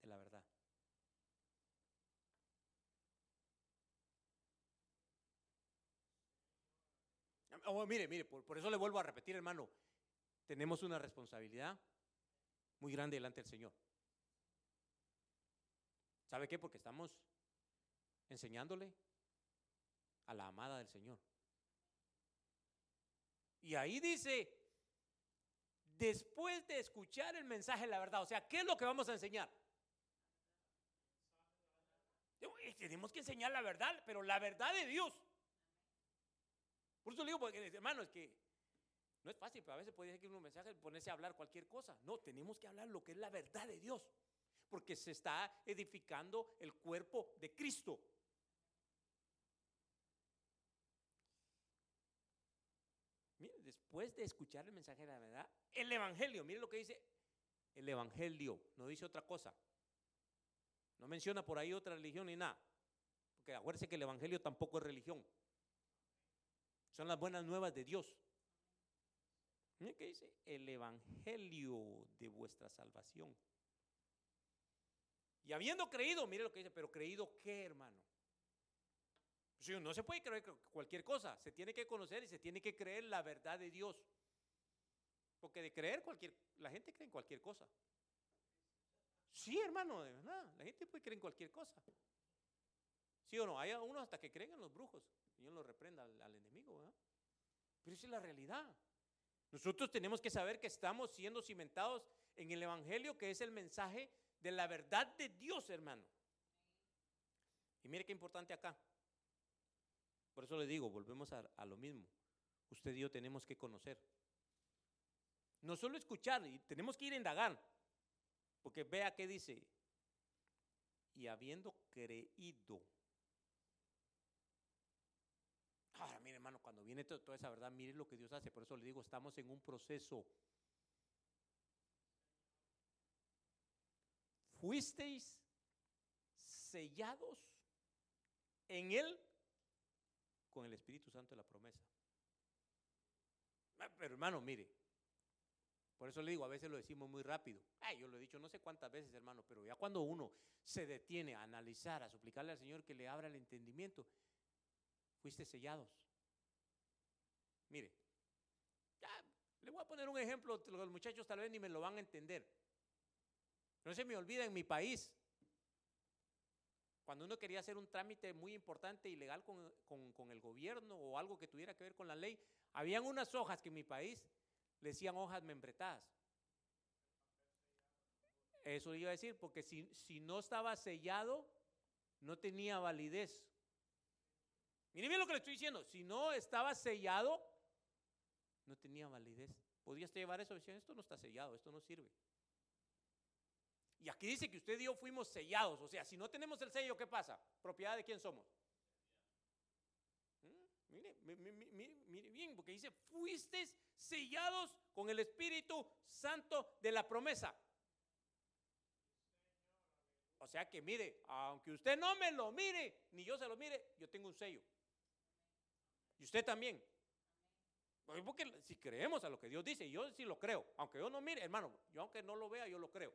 de la verdad. Oh, mire, mire, por, por, eso le vuelvo a repetir, hermano, tenemos una responsabilidad muy grande delante del Señor. ¿Sabe qué? Porque estamos enseñándole a la amada del Señor. Y ahí dice, después de escuchar el mensaje de la verdad, o sea, ¿qué es lo que vamos a enseñar? Tenemos que enseñar la verdad, pero la verdad de Dios. Por eso digo, porque, hermano, es que no es fácil, pero a veces puede ser que un mensaje ponerse a hablar cualquier cosa. No, tenemos que hablar lo que es la verdad de Dios, porque se está edificando el cuerpo de Cristo. después de escuchar el mensaje de la verdad, el Evangelio, mire lo que dice el Evangelio, no dice otra cosa. No menciona por ahí otra religión ni nada. Porque acuérdense que el Evangelio tampoco es religión. Son las buenas nuevas de Dios. Mire qué dice el Evangelio de vuestra salvación. Y habiendo creído, mire lo que dice, pero creído qué, hermano no se puede creer cualquier cosa, se tiene que conocer y se tiene que creer la verdad de Dios. Porque de creer cualquier, la gente cree en cualquier cosa. Sí, hermano, de verdad, la gente puede creer en cualquier cosa. ¿Sí o no? Hay unos hasta que creen en los brujos. Dios lo reprenda al, enemigo. Pero esa es la realidad. Nosotros tenemos que saber que estamos siendo cimentados en el Evangelio, que es el mensaje de la verdad de Dios, hermano. Y mire qué importante acá. Por eso le digo, volvemos a, lo mismo. Usted y yo tenemos que conocer. No solo escuchar, y tenemos que ir a indagar. Porque vea qué dice. Y habiendo creído. Ahora, mire, hermano, cuando viene toda esa verdad, mire lo que Dios hace. Por eso le digo, estamos en un proceso. Fuisteis sellados en Él con el Espíritu Santo de la promesa. Ah, pero hermano, mire, por eso le digo, a veces lo decimos muy rápido. Ay, yo lo he dicho no sé cuántas veces, hermano, pero ya cuando uno se detiene a analizar, a suplicarle al Señor que le abra el entendimiento, fuiste sellados. Mire, ya, le voy a poner un ejemplo, los muchachos tal vez ni me lo van a entender. No se me olvida en mi país, cuando uno quería hacer un trámite muy importante y legal con, el gobierno o algo que tuviera que ver con la ley, habían unas hojas que en mi país le decían hojas membretadas. Eso iba a decir, porque si, si no estaba sellado, no tenía validez. Miren bien lo que le estoy diciendo. Si no estaba sellado, no tenía validez. ¿Podría llevar eso? Decían, esto no está sellado, esto no sirve. Y aquí dice que usted y yo fuimos sellados. O sea, si no tenemos el sello, ¿qué pasa? ¿Propiedad de quién somos? ¿Mm? Mire, mire, bien, porque dice, fuiste sellados con el Espíritu Santo de la promesa. O sea que mire, aunque usted no me lo mire, ni yo se lo mire, yo tengo un sello. Y usted también. Porque si creemos a lo que Dios dice, yo sí lo creo, aunque yo no mire, hermano, yo aunque no lo vea, yo lo creo.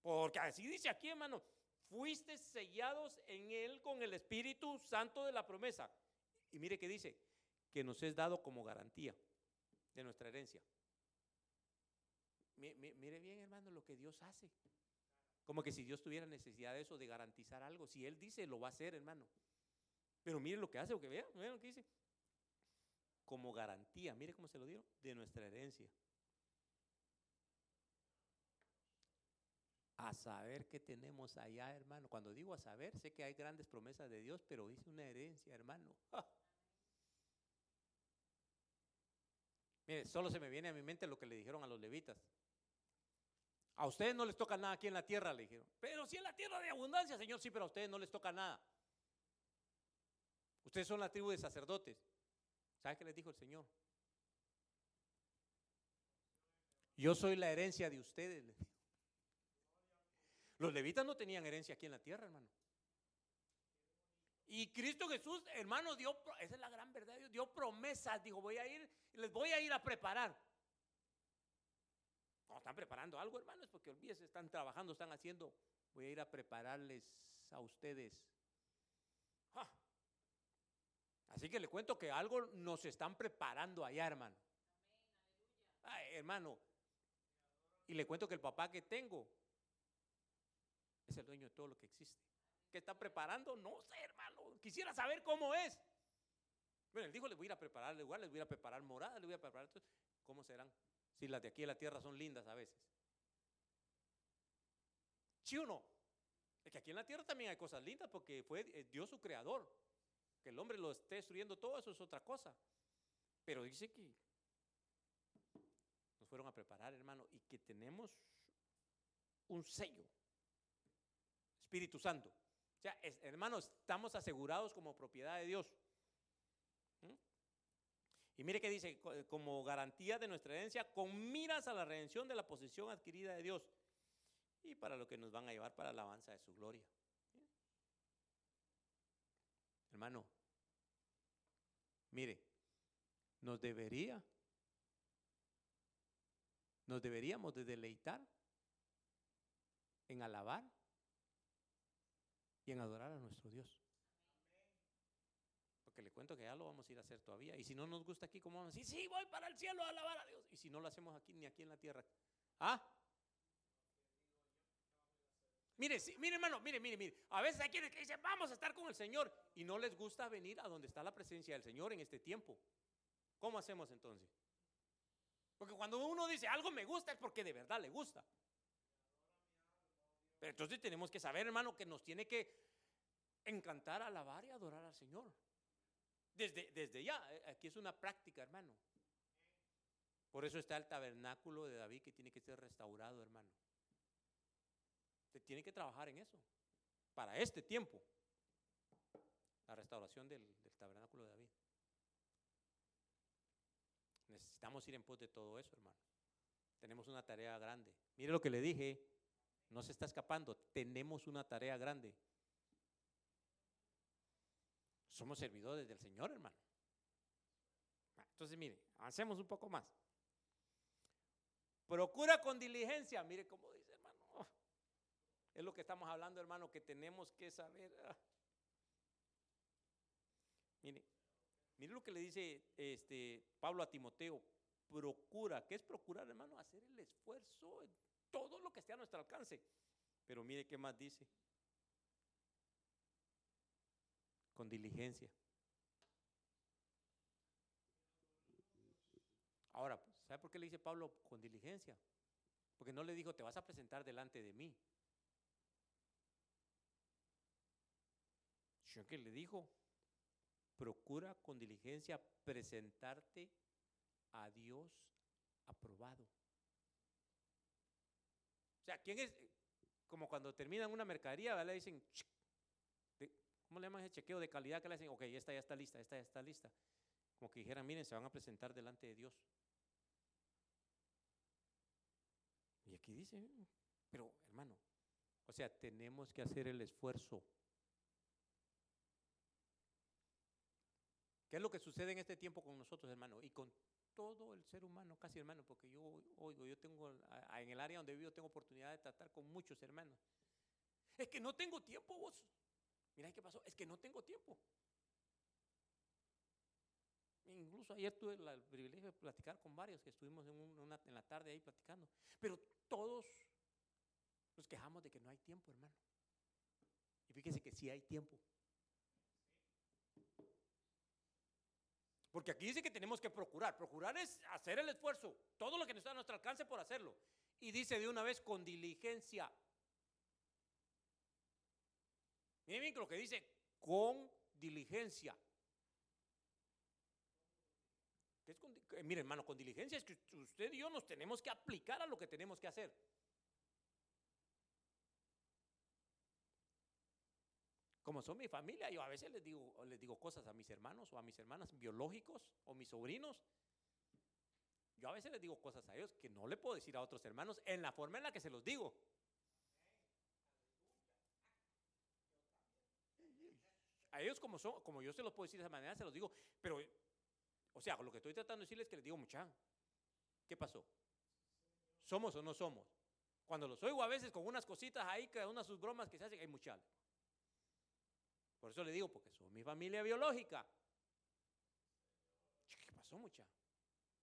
Porque así dice aquí, hermano, fuiste sellados en él con el Espíritu Santo de la promesa. Y mire que dice, que nos es dado como garantía de nuestra herencia. Mire bien, hermano, lo que Dios hace. Como que si Dios tuviera necesidad de eso, de garantizar algo. Si Él dice, lo va a hacer, hermano. Pero mire lo que hace, o que vean, vean lo que dice. Como garantía, mire cómo se lo dieron, de nuestra herencia. A saber qué tenemos allá, hermano. Cuando digo a saber, sé que hay grandes promesas de Dios, pero dice una herencia, hermano. Mire, solo se me viene a mi mente lo que le dijeron a los levitas. A ustedes no les toca nada aquí en la tierra, le dijeron. Pero si en la tierra de abundancia, Señor, sí, pero a ustedes no les toca nada. Ustedes son la tribu de sacerdotes. ¿Sabe qué les dijo el Señor? Yo soy la herencia de ustedes. Los levitas no tenían herencia aquí en la tierra, hermano. Y Cristo Jesús, hermano, dio, esa es la gran verdad, dio promesas, dijo, voy a ir, les voy a ir a preparar. No están preparando algo, hermanos, porque olvídese, están trabajando, están haciendo. Voy a ir a prepararles a ustedes. Así que le cuento que algo nos están preparando allá, hermano. Ay, hermano. Y le cuento que el papá que tengo es el dueño de todo lo que existe. ¿Qué está preparando? No sé, hermano. Quisiera saber cómo es. Bueno, él dijo, les voy a ir a preparar lugar, les voy a preparar morada, les voy a preparar. ¿Cómo serán? Si las de aquí de la tierra son lindas a veces. ¿Sí o no? Es que aquí en la tierra también hay cosas lindas porque fue eh, Dios su creador. Que el hombre lo esté destruyendo todo, eso es otra cosa. Pero dice que nos fueron a preparar, hermano, y que tenemos un sello. Espíritu Santo. O sea, hermanos, estamos asegurados como propiedad de Dios. Y mire que dice, como garantía de nuestra herencia, con miras a la redención de la posesión adquirida de Dios y para lo que nos van a llevar para la alabanza de su gloria. Hermano, mire, nos debería, nos deberíamos de deleitar en alabar y en adorar a nuestro Dios que le cuento que ya lo vamos a ir a hacer todavía. Y si no nos gusta aquí, ¿cómo vamos a decir? Sí, voy para el cielo a alabar a Dios. Y si no lo hacemos aquí, ni aquí en la tierra. ¿Ah? Mire, sí, mire hermano, mire, mire, mire. A veces hay quienes que dicen, vamos a estar con el Señor. Y no les gusta venir a donde está la presencia del Señor en este tiempo. ¿Cómo hacemos entonces? Porque cuando uno dice algo me gusta es porque de verdad le gusta. Pero entonces tenemos que saber, hermano, que nos tiene que encantar, alabar y adorar al Señor. Desde, desde ya, eh, aquí es una práctica, hermano. Por eso está el tabernáculo de David que tiene que ser restaurado, hermano. Se tiene que trabajar en eso. Para este tiempo. La restauración del, del tabernáculo de David. Necesitamos ir en pos de todo eso, hermano. Tenemos una tarea grande. Mire lo que le dije. No se está escapando. Tenemos una tarea grande. Somos servidores del Señor, hermano. Entonces, mire, avancemos un poco más. Procura con diligencia, mire cómo dice. Es lo que estamos hablando, hermano, que tenemos que saber. Ah. Mire, mire lo que le dice este Pablo a Timoteo. Procura, ¿qué es procurar, hermano? Hacer el esfuerzo en todo lo que esté a nuestro alcance. Pero mire qué más dice con diligencia. Ahora, ¿sabe por qué le dice Pablo con diligencia? Porque no le dijo, te vas a presentar delante de mí. Sino que le dijo, procura con diligencia presentarte a Dios aprobado. O sea, ¿quién es? Como cuando terminan una mercadería, le dicen, ¿Cómo le llaman ese chequeo de calidad que le hacen? Ok, esta ya está lista, esta ya está lista. Como que dijeran, miren, se van a presentar delante de Dios. Y aquí dice, pero hermano, o sea, tenemos que hacer el esfuerzo. ¿Qué es lo que sucede en este tiempo con nosotros, hermano? Y con todo el ser humano, casi hermano, porque yo oigo, yo tengo, en el área donde vivo, tengo oportunidad de tratar con muchos hermanos. Es que no tengo tiempo vos. Mira qué pasó, es que no tengo tiempo. Incluso ayer tuve el privilegio de platicar con varios que estuvimos en, una, en la tarde ahí platicando. Pero todos nos quejamos de que no hay tiempo, hermano. Y fíjese que sí hay tiempo. Porque aquí dice que tenemos que procurar. Procurar es hacer el esfuerzo, todo lo que nos está a nuestro alcance por hacerlo. Y dice de una vez con diligencia. Miren bien lo que dice, con diligencia. Eh, mire, hermano, con diligencia es que usted y yo nos tenemos que aplicar a lo que tenemos que hacer. Como son mi familia, yo a veces les digo, les digo cosas a mis hermanos o a mis hermanas biológicos o mis sobrinos. Yo a veces les digo cosas a ellos que no le puedo decir a otros hermanos en la forma en la que se los digo. A ellos como son, como yo se los puedo decir de esa manera, se los digo, pero o sea, lo que estoy tratando de decirles es que les digo, mucha, ¿qué pasó? ¿Somos o no somos? Cuando los oigo a veces con unas cositas ahí, que unas sus bromas que se hacen, hay mucha. Por eso le digo, porque son mi familia biológica. ¿Qué pasó, mucha?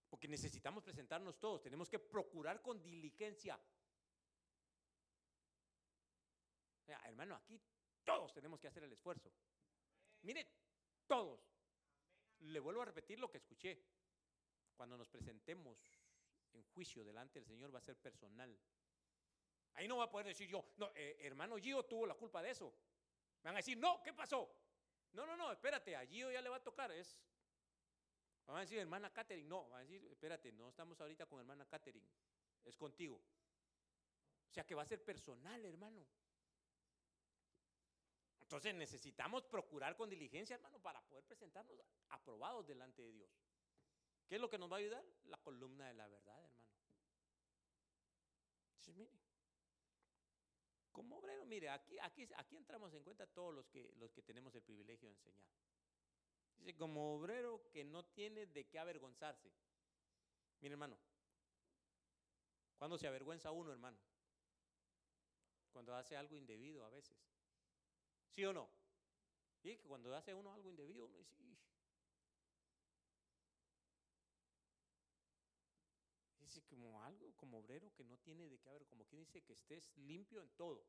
Porque necesitamos presentarnos todos, tenemos que procurar con diligencia. O sea, hermano, aquí todos tenemos que hacer el esfuerzo. Mire, todos le vuelvo a repetir lo que escuché. Cuando nos presentemos en juicio delante del Señor va a ser personal. Ahí no va a poder decir yo, no, eh, hermano Gio tuvo la culpa de eso. Me van a decir, no, ¿qué pasó? No, no, no, espérate, a Gio ya le va a tocar. Es, van a decir, hermana Catherine, no, van a decir, espérate, no estamos ahorita con hermana Catherine, es contigo. O sea que va a ser personal, hermano. Entonces necesitamos procurar con diligencia, hermano, para poder presentarnos aprobados delante de Dios. ¿Qué es lo que nos va a ayudar? La columna de la verdad, hermano. Entonces, mire, como obrero, mire, aquí, aquí, aquí entramos en cuenta todos los que, los que tenemos el privilegio de enseñar. Dice, como obrero que no tiene de qué avergonzarse. Mire, hermano, ¿cuándo se avergüenza uno, hermano? Cuando hace algo indebido a veces. ¿Sí o no? Y que cuando hace uno algo indebido, uno dice, dice como como obrero que no tiene de qué haber, como quien dice que estés limpio en todo.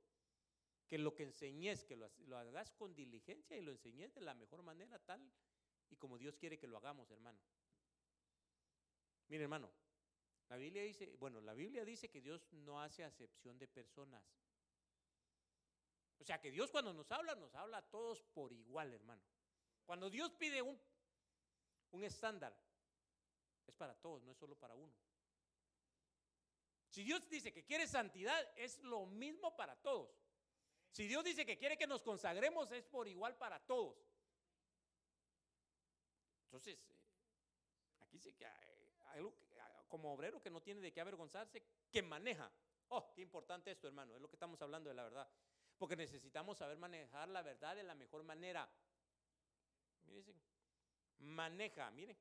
Que lo que enseñes, que lo, lo hagas con diligencia y lo enseñes de la mejor manera, tal y como Dios quiere que lo hagamos, hermano. Mire, hermano, la Biblia dice, bueno, la Biblia dice que Dios no hace acepción de personas. O sea que Dios cuando nos habla, nos habla a todos por igual, hermano. Cuando Dios pide un, un estándar, es para todos, no es solo para uno. Si Dios dice que quiere santidad, es lo mismo para todos. Si Dios dice que quiere que nos consagremos, es por igual para todos. Entonces, eh, aquí dice que hay algo como obrero que no tiene de qué avergonzarse, que maneja. Oh, qué importante esto, hermano, es lo que estamos hablando de la verdad. Porque necesitamos saber manejar la verdad de la mejor manera. Miren, maneja, miren,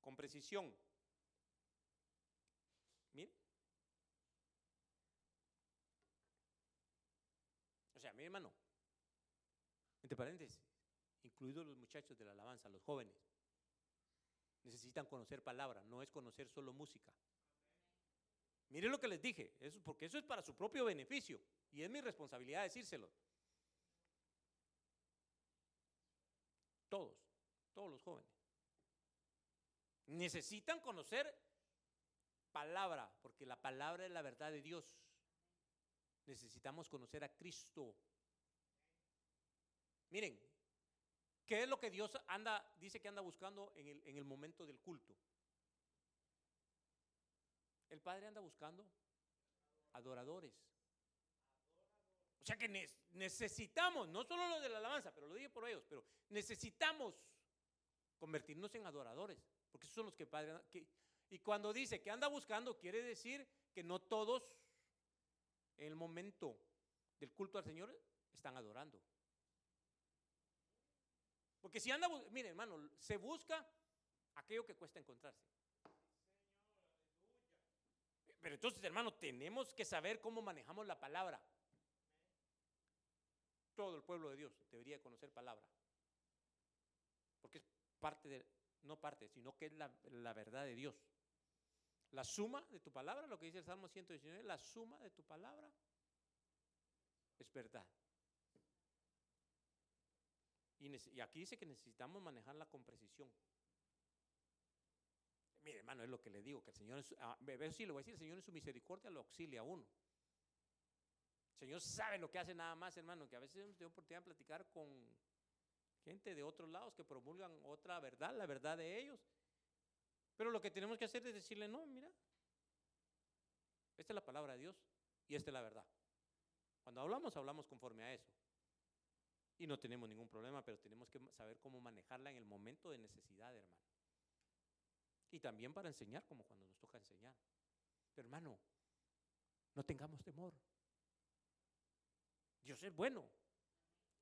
con precisión. Miren. O sea, mi hermano, entre paréntesis, incluidos los muchachos de la alabanza, los jóvenes, necesitan conocer palabra, no es conocer solo música. Miren lo que les dije, eso, porque eso es para su propio beneficio. Y es mi responsabilidad decírselo. Todos, todos los jóvenes. Necesitan conocer palabra, porque la palabra es la verdad de Dios. Necesitamos conocer a Cristo. Miren, ¿qué es lo que Dios anda, dice que anda buscando en el, en el momento del culto? El Padre anda buscando adoradores. O sea que necesitamos, no solo lo de la alabanza, pero lo dije por ellos, pero necesitamos convertirnos en adoradores, porque esos son los que Padre... y cuando dice que anda buscando, quiere decir que no todos en el momento del culto al Señor están adorando. Porque si anda, mire hermano, se busca aquello que cuesta encontrarse. Pero entonces, hermano, tenemos que saber cómo manejamos la palabra todo el pueblo de Dios debería conocer palabra. Porque es parte de no parte, sino que es la, la verdad de Dios. La suma de tu palabra, lo que dice el Salmo 119, la suma de tu palabra es verdad. Y, aquí dice que necesitamos manejarla con precisión. Mire, hermano, es lo que le digo, que el Señor, es, ah, sí, lo voy a decir, el Señor en su misericordia lo auxilia a uno. El Señor sabe lo que hace nada más, hermano, que a veces hemos tenido oportunidad de platicar con gente de otros lados que promulgan otra verdad, la verdad de ellos. Pero lo que tenemos que hacer es decirle, no, mira, esta es la palabra de Dios y esta es la verdad. Cuando hablamos, hablamos conforme a eso. Y no tenemos ningún problema, pero tenemos que saber cómo manejarla en el momento de necesidad, hermano. Y también para enseñar, como cuando nos toca enseñar. Pero hermano, no tengamos temor. Dios es bueno.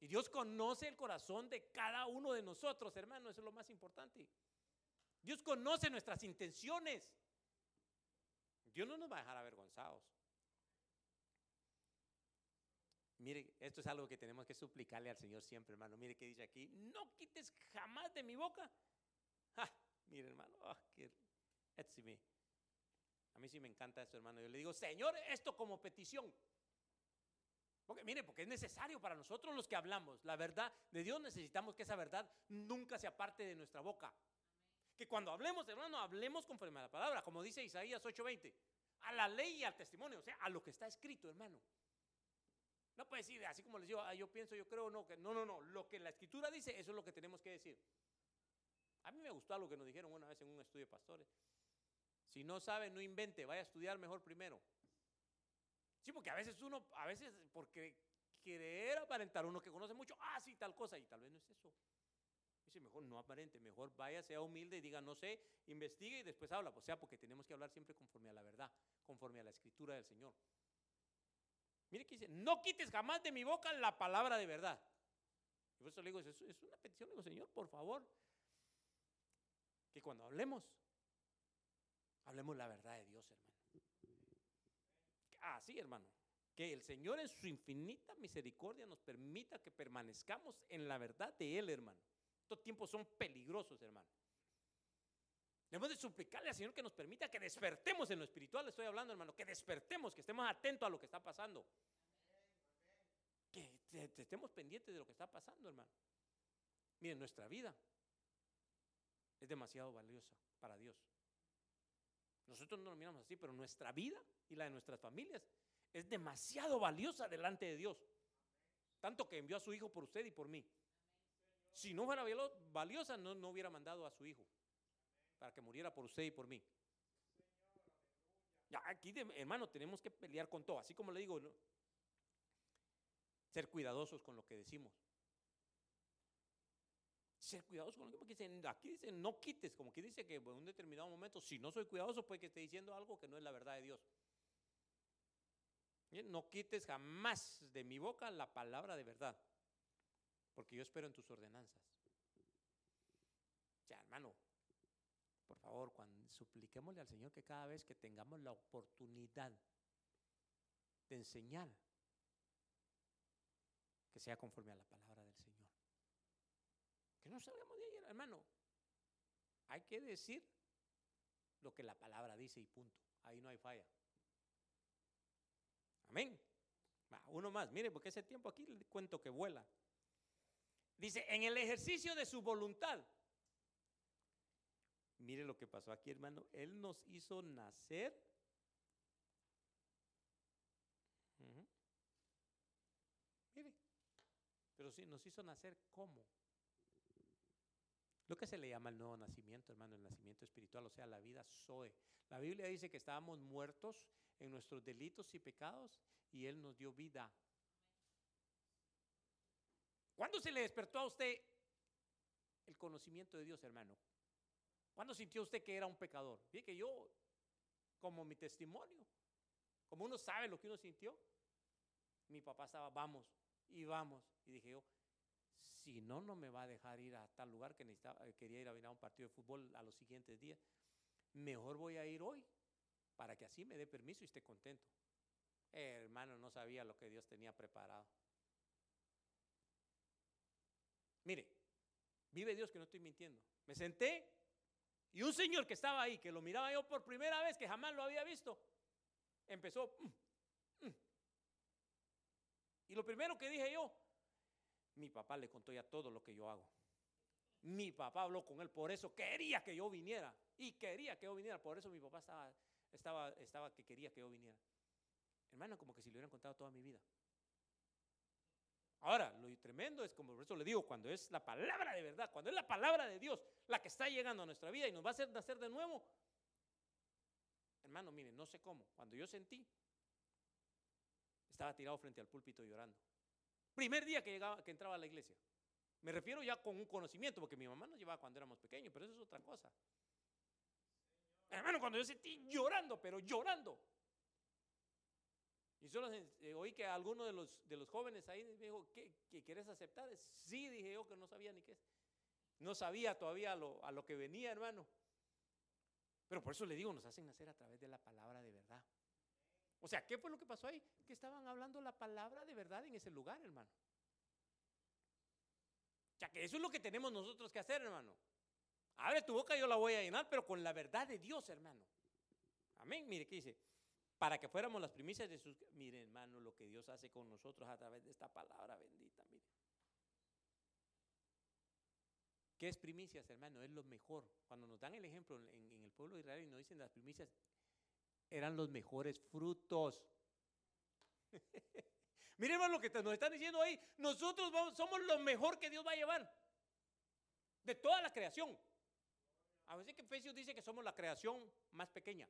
Y Dios conoce el corazón de cada uno de nosotros, hermano. Eso es lo más importante. Dios conoce nuestras intenciones. Dios no nos va a dejar avergonzados. Mire, esto es algo que tenemos que suplicarle al Señor siempre, hermano. Mire que dice aquí, no quites jamás de mi boca. mire, hermano, oh, a mí sí me encanta esto, hermano. Yo le digo, Señor, esto como petición. Porque mire, porque es necesario para nosotros los que hablamos. La verdad de Dios necesitamos que esa verdad nunca se aparte de nuestra boca. Que cuando hablemos, hermano, hablemos conforme a la palabra, como dice Isaías 8:20, a la ley y al testimonio, o sea, a lo que está escrito, hermano. No puede decir, así como les digo, ah, yo pienso, yo creo, no, que no, no, no. Lo que la escritura dice, eso es lo que tenemos que decir. A mí me gustó algo que nos dijeron una vez en un estudio de pastores. Si no sabe, no invente, vaya a estudiar mejor primero. Sí, porque a veces uno, a veces porque querer aparentar uno que conoce mucho, ah, sí, tal cosa, y tal vez no es eso. Dice, mejor no aparente, mejor vaya, sea humilde y diga, no sé, investigue y después habla. O sea, porque tenemos que hablar siempre conforme a la verdad, conforme a la escritura del Señor. Mire que dice, no quites jamás de mi boca la palabra de verdad. Y por eso le digo, es, una petición, digo, Señor, por favor, que cuando hablemos, hablemos la verdad de Dios, hermano. Ah, sí, hermano. Que el Señor en su infinita misericordia nos permita que permanezcamos en la verdad de Él, hermano. Estos tiempos son peligrosos, hermano. Debemos de suplicarle al Señor que nos permita que despertemos en lo espiritual, estoy hablando, hermano, que despertemos, que estemos atentos a lo que está pasando. Que estemos pendientes de lo que está pasando, hermano. Miren, nuestra vida es demasiado valiosa para Dios. Nosotros no lo miramos así, pero nuestra vida y la de nuestras familias es demasiado valiosa delante de Dios. Tanto que envió a su Hijo por usted y por mí. Si no fuera valiosa, no, hubiera mandado a su Hijo para que muriera por usted y por mí. Aquí, hermano, tenemos que pelear con todo. Así como le digo, ser cuidadosos con lo que decimos. Ser cuidadosos con lo que dicen. Aquí dicen, no quites, como que dice que en un determinado momento, si no soy cuidadoso, puede que esté diciendo algo que no es la verdad de Dios. No quites jamás de mi boca la palabra de verdad, porque yo espero en tus ordenanzas. Ya, hermano, por favor, cuando supliquémosle al Señor que cada vez que tengamos la oportunidad de enseñar, que sea conforme a la palabra del Señor. Que no salgamos de ahí, hermano. Hay que decir lo que la palabra dice y punto. Ahí no hay falla. Amén. uno más, mire, porque ese tiempo aquí le cuento que vuela. Dice, en el ejercicio de su voluntad Mire lo que pasó aquí, hermano. Él nos hizo nacer. Mire, pero sí, nos hizo nacer ¿cómo? Lo que se le llama el nuevo nacimiento, hermano, el nacimiento espiritual, o sea, la vida Zoe. La Biblia dice que estábamos muertos en nuestros delitos y pecados y Él nos dio vida. ¿Cuándo se le despertó a usted el conocimiento de Dios, hermano? ¿Cuándo sintió usted que era un pecador? Fíjate que yo, como mi testimonio, como uno sabe lo que uno sintió, mi papá estaba, vamos, y vamos. Y dije yo, si no, no me va a dejar ir a tal lugar que necesitaba, eh, quería ir a ver un partido de fútbol a los siguientes días. Mejor voy a ir hoy para que así me dé permiso y esté contento. hermano, no sabía lo que Dios tenía preparado. Mire, vive Dios que no estoy mintiendo. Me senté Y un señor que estaba ahí, que lo miraba yo por primera vez, que jamás lo había visto, empezó. Mm, mm". Y lo primero que dije yo, mi papá le contó ya todo lo que yo hago. Mi papá habló con él, por eso quería que yo viniera. Y quería que yo viniera, por eso mi papá estaba, estaba, estaba que quería que yo viniera. Hermano, como que si le hubieran contado toda mi vida. Ahora, lo tremendo es como por eso le digo, cuando es la palabra de verdad, cuando es la palabra de Dios la que está llegando a nuestra vida y nos va a hacer nacer de nuevo. Hermano, miren, no sé cómo, cuando yo sentí, estaba tirado frente al púlpito llorando. Primer día que, que entraba a la iglesia. Me refiero ya con un conocimiento, porque mi mamá nos llevaba cuando éramos pequeños, pero eso es otra cosa. Hermano, cuando yo sentí llorando, pero llorando. Y solo eh, oí que alguno de los, de los jóvenes ahí me dijo, ¿qué, quieres aceptar? Sí, dije yo que no sabía ni qué es. No sabía todavía lo, a lo que venía, hermano. Pero por eso le digo, nos hacen nacer a través de la palabra de verdad. O sea, ¿qué fue lo que pasó ahí? Que estaban hablando la palabra de verdad en ese lugar, hermano. O sea, que eso es lo que tenemos nosotros que hacer, hermano. Abre tu boca, yo la voy a llenar, pero con la verdad de Dios, hermano. Amén. Mire, ¿qué dice? Para que fuéramos las primicias de sus... Mire, hermano, lo que Dios hace con nosotros a través de esta palabra bendita. ¿Qué es primicias, hermano? Es lo mejor. Cuando nos dan el ejemplo en, el pueblo de Israel y nos dicen las primicias, eran los mejores frutos. Mire, hermano, lo que nos están diciendo ahí. Nosotros somos lo mejor que Dios va a llevar de toda la creación. A veces que Efesios dice que somos la creación más pequeña.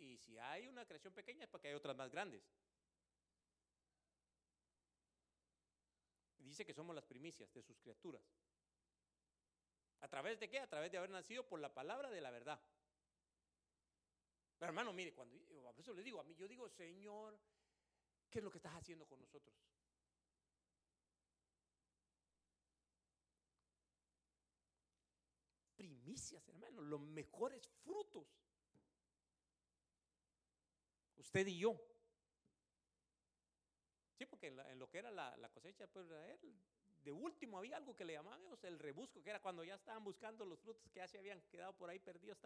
Y si hay una creación pequeña es porque hay otras más grandes. Dice que somos las primicias de sus criaturas. ¿A través de qué? A través de haber nacido por la palabra de la verdad. Pero hermano, mire, cuando a eso le digo, a mí yo digo, Señor, ¿qué es lo que estás haciendo con nosotros? Primicias, hermano, los mejores frutos usted y yo. Sí, porque en, lo que era la, cosecha pues, de último había algo que le llamábamos el rebusco, que era cuando ya estaban buscando los frutos que ya se habían quedado por ahí perdidos,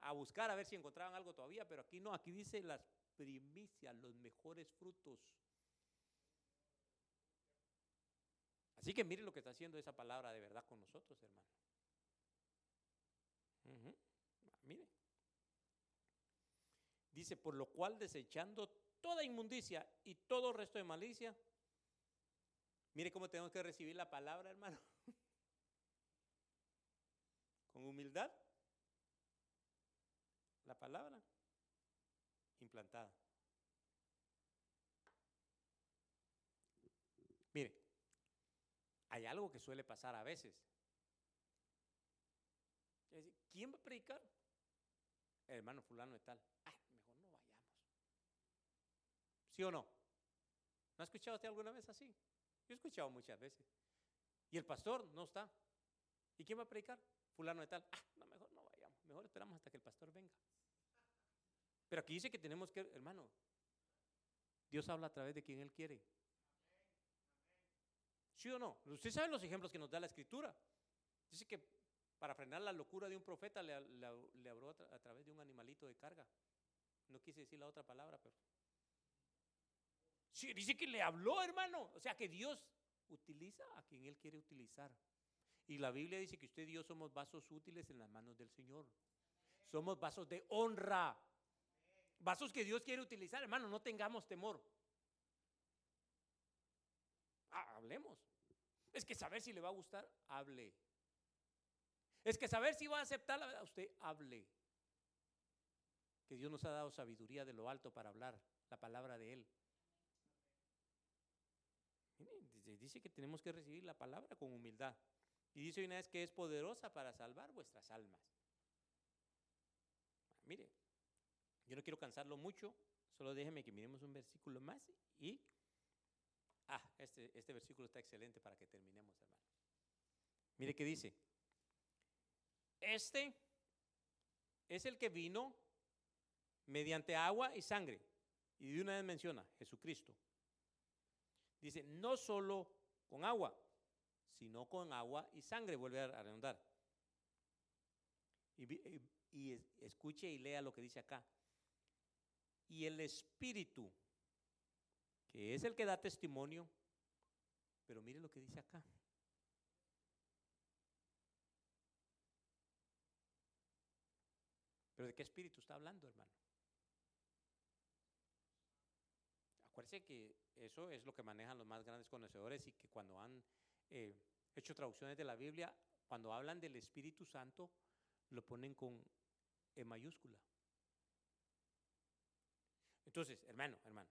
a buscar a ver si encontraban algo todavía, pero aquí no, aquí dice las primicias, los mejores frutos. Así que mire lo que está haciendo esa palabra de verdad con nosotros, hermano. Mire. Dice, por lo cual desechando toda inmundicia y todo resto de malicia. Mire cómo tenemos que recibir la palabra, hermano. Con humildad. La palabra implantada. Mire, hay algo que suele pasar a veces. ¿Quién va a predicar? El hermano fulano de tal. ¿Sí o no? ¿No ha escuchado usted alguna vez así? Yo he escuchado muchas veces. Y el pastor no está. ¿Y quién va a predicar? Fulano de tal. Ah, no, mejor no vayamos. Mejor esperamos hasta que el pastor venga. Pero aquí dice que tenemos que, hermano, Dios habla a través de quien Él quiere. ¿Sí o no? Usted sabe los ejemplos que nos da la escritura. Dice que para frenar la locura de un profeta le, habló a, a, través de un animalito de carga. No quise decir la otra palabra, pero Sí, dice que le habló, hermano. O sea que Dios utiliza a quien Él quiere utilizar. Y la Biblia dice que usted y yo somos vasos útiles en las manos del Señor. Somos vasos de honra. Vasos que Dios quiere utilizar, hermano. No tengamos temor. Ah, hablemos. Es que saber si le va a gustar, hable. Es que saber si va a aceptar la verdad, usted hable. Que Dios nos ha dado sabiduría de lo alto para hablar la palabra de Él. Dice que tenemos que recibir la palabra con humildad. Y dice una vez que es poderosa para salvar vuestras almas. Mire, yo no quiero cansarlo mucho, solo déjeme que miremos un versículo más y... Ah, este, este versículo está excelente para que terminemos, hermanos. Mire qué dice. Este es el que vino mediante agua y sangre. Y de una vez menciona Jesucristo Dice, no solo con agua, sino con agua y sangre, vuelve a redundar. y, escuche y lea lo que dice acá. Y el Espíritu, que es el que da testimonio, pero mire lo que dice acá. ¿Pero de qué espíritu está hablando, hermano? Acuérdese que eso es lo que manejan los más grandes conocedores y que cuando han eh, hecho traducciones de la Biblia, cuando hablan del Espíritu Santo, lo ponen con E mayúscula. Entonces, hermano, hermano,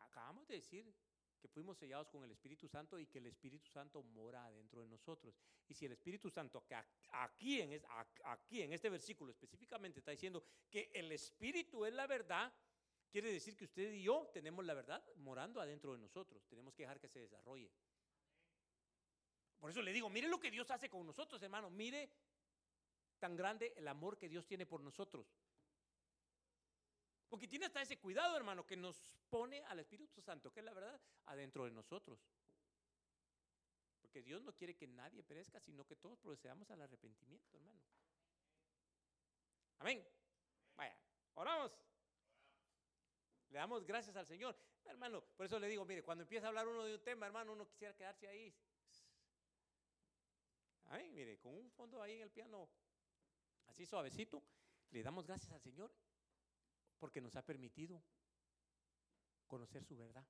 acabamos de decir que fuimos sellados con el Espíritu Santo y que el Espíritu Santo mora dentro de nosotros. Y si el Espíritu Santo, que aquí en, aquí en este versículo específicamente está diciendo que el Espíritu es la verdad, quiere decir que usted y yo tenemos la verdad morando adentro de nosotros. Tenemos que dejar que se desarrolle. Por eso le digo, mire lo que Dios hace con nosotros, hermano. Mire tan grande el amor que Dios tiene por nosotros. Porque tiene hasta ese cuidado, hermano, que nos pone al Espíritu Santo, que es la verdad, adentro de nosotros. Porque Dios no quiere que nadie perezca, sino que todos procedamos al arrepentimiento, hermano. Amén. Vaya, oramos. Le damos gracias al Señor. Hermano, por eso le digo, mire, cuando empieza a hablar uno de un tema, hermano, uno quisiera quedarse ahí. Amén, mire, con un fondo ahí en el piano, así suavecito, le damos gracias al Señor porque nos ha permitido conocer su verdad.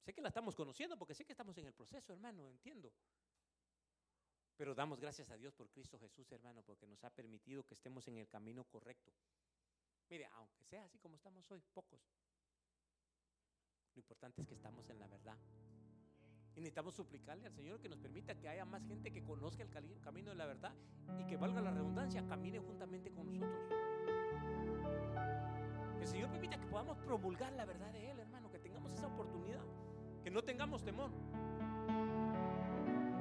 Sé que la estamos conociendo porque sé que estamos en el proceso, hermano, entiendo. Pero damos gracias a Dios por Cristo Jesús, hermano, porque nos ha permitido que estemos en el camino correcto. Mire, aunque sea así como estamos hoy, pocos, lo importante es que estamos en la verdad. Y necesitamos suplicarle al Señor que nos permita que haya más gente que conozca el camino de la verdad y que valga la redundancia, camine juntamente con nosotros. Que el Señor permita que podamos promulgar la verdad de Él, hermano, que tengamos esa oportunidad, que no tengamos temor.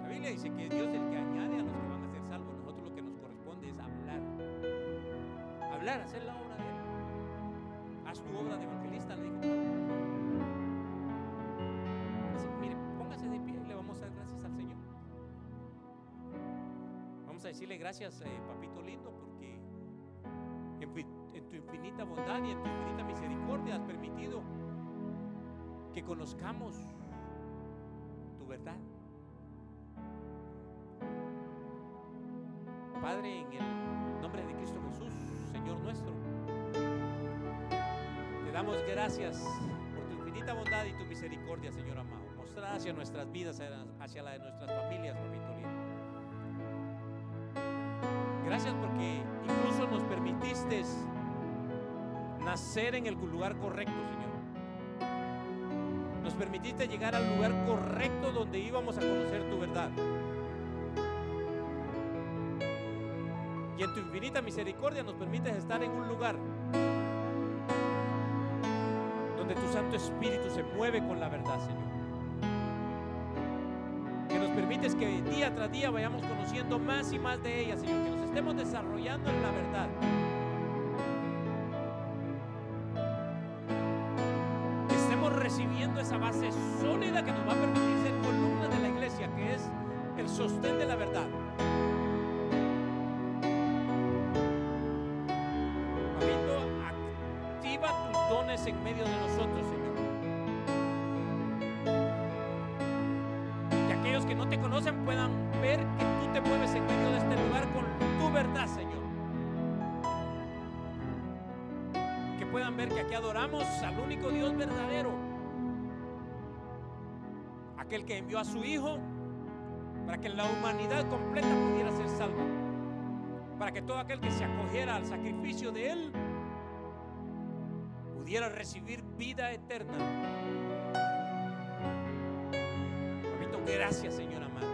La Biblia dice que Dios es el que añade a los que van a ser salvos. Nosotros lo que nos corresponde es hablar. Hablar, hacer la obra tu obra de evangelista, le dijo mire, póngase de pie y le vamos a dar gracias al Señor. Vamos a decirle gracias, eh, papito lindo, porque en tu infinita bondad y en tu infinita misericordia has permitido que conozcamos gracias por tu infinita bondad y tu misericordia, Señor amado, mostrada hacia nuestras vidas, hacia la de nuestras familias, lindo. Gracias porque incluso nos permitiste nacer en el lugar correcto, Señor. Nos permitiste llegar al lugar correcto donde íbamos a conocer tu verdad. Y en tu infinita misericordia nos permites estar en un lugar donde tu Santo Espíritu se mueve con la verdad, Señor. Que nos permites que día tras día vayamos conociendo más y más de ella, Señor. Que nos estemos desarrollando en la verdad. recibiendo esa base sólida que nos va a permitir ser columna de la iglesia, que es el sostén dones en medio de nosotros, Señor. Que aquellos que no te conocen puedan ver que tú te mueves en medio de este lugar con tu verdad, Señor. Que puedan ver que aquí adoramos al único Dios verdadero aquel que envió a su Hijo para que la humanidad completa pudiera ser salva, para que todo aquel que se acogiera al sacrificio de Él pudiera recibir vida eterna. Repito, gracias Señor amado.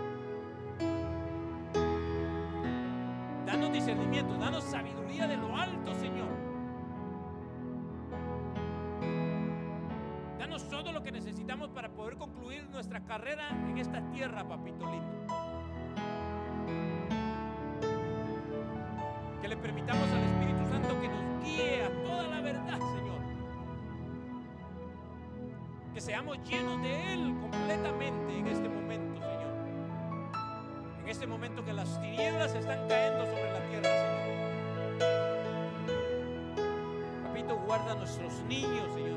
Danos discernimiento, danos sabiduría de lo alto, Señor. Danos todo lo que necesitamos para poder concluir nuestra carrera en esta tierra, papito lindo. Que le permitamos al Espíritu Santo que nos guíe a toda la verdad, Señor. Que seamos llenos de Él completamente en este momento, Señor. En este momento que las tinieblas están cayendo sobre la tierra, Señor. Papito, guarda a nuestros niños, Señor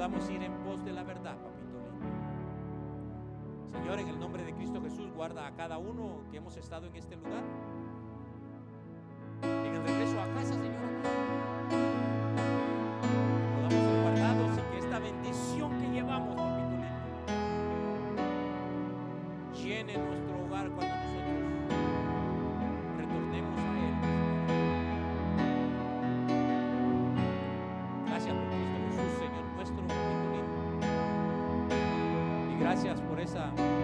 podamos ir en pos de la verdad, papito lindo. Señor, en el nombre de Cristo Jesús, guarda a cada uno que hemos estado en este lugar. En el regreso a casa, Señor. Podamos ser guardados y que esta bendición que llevamos, papito lindo, llene por esa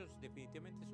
anuncios definitivamente son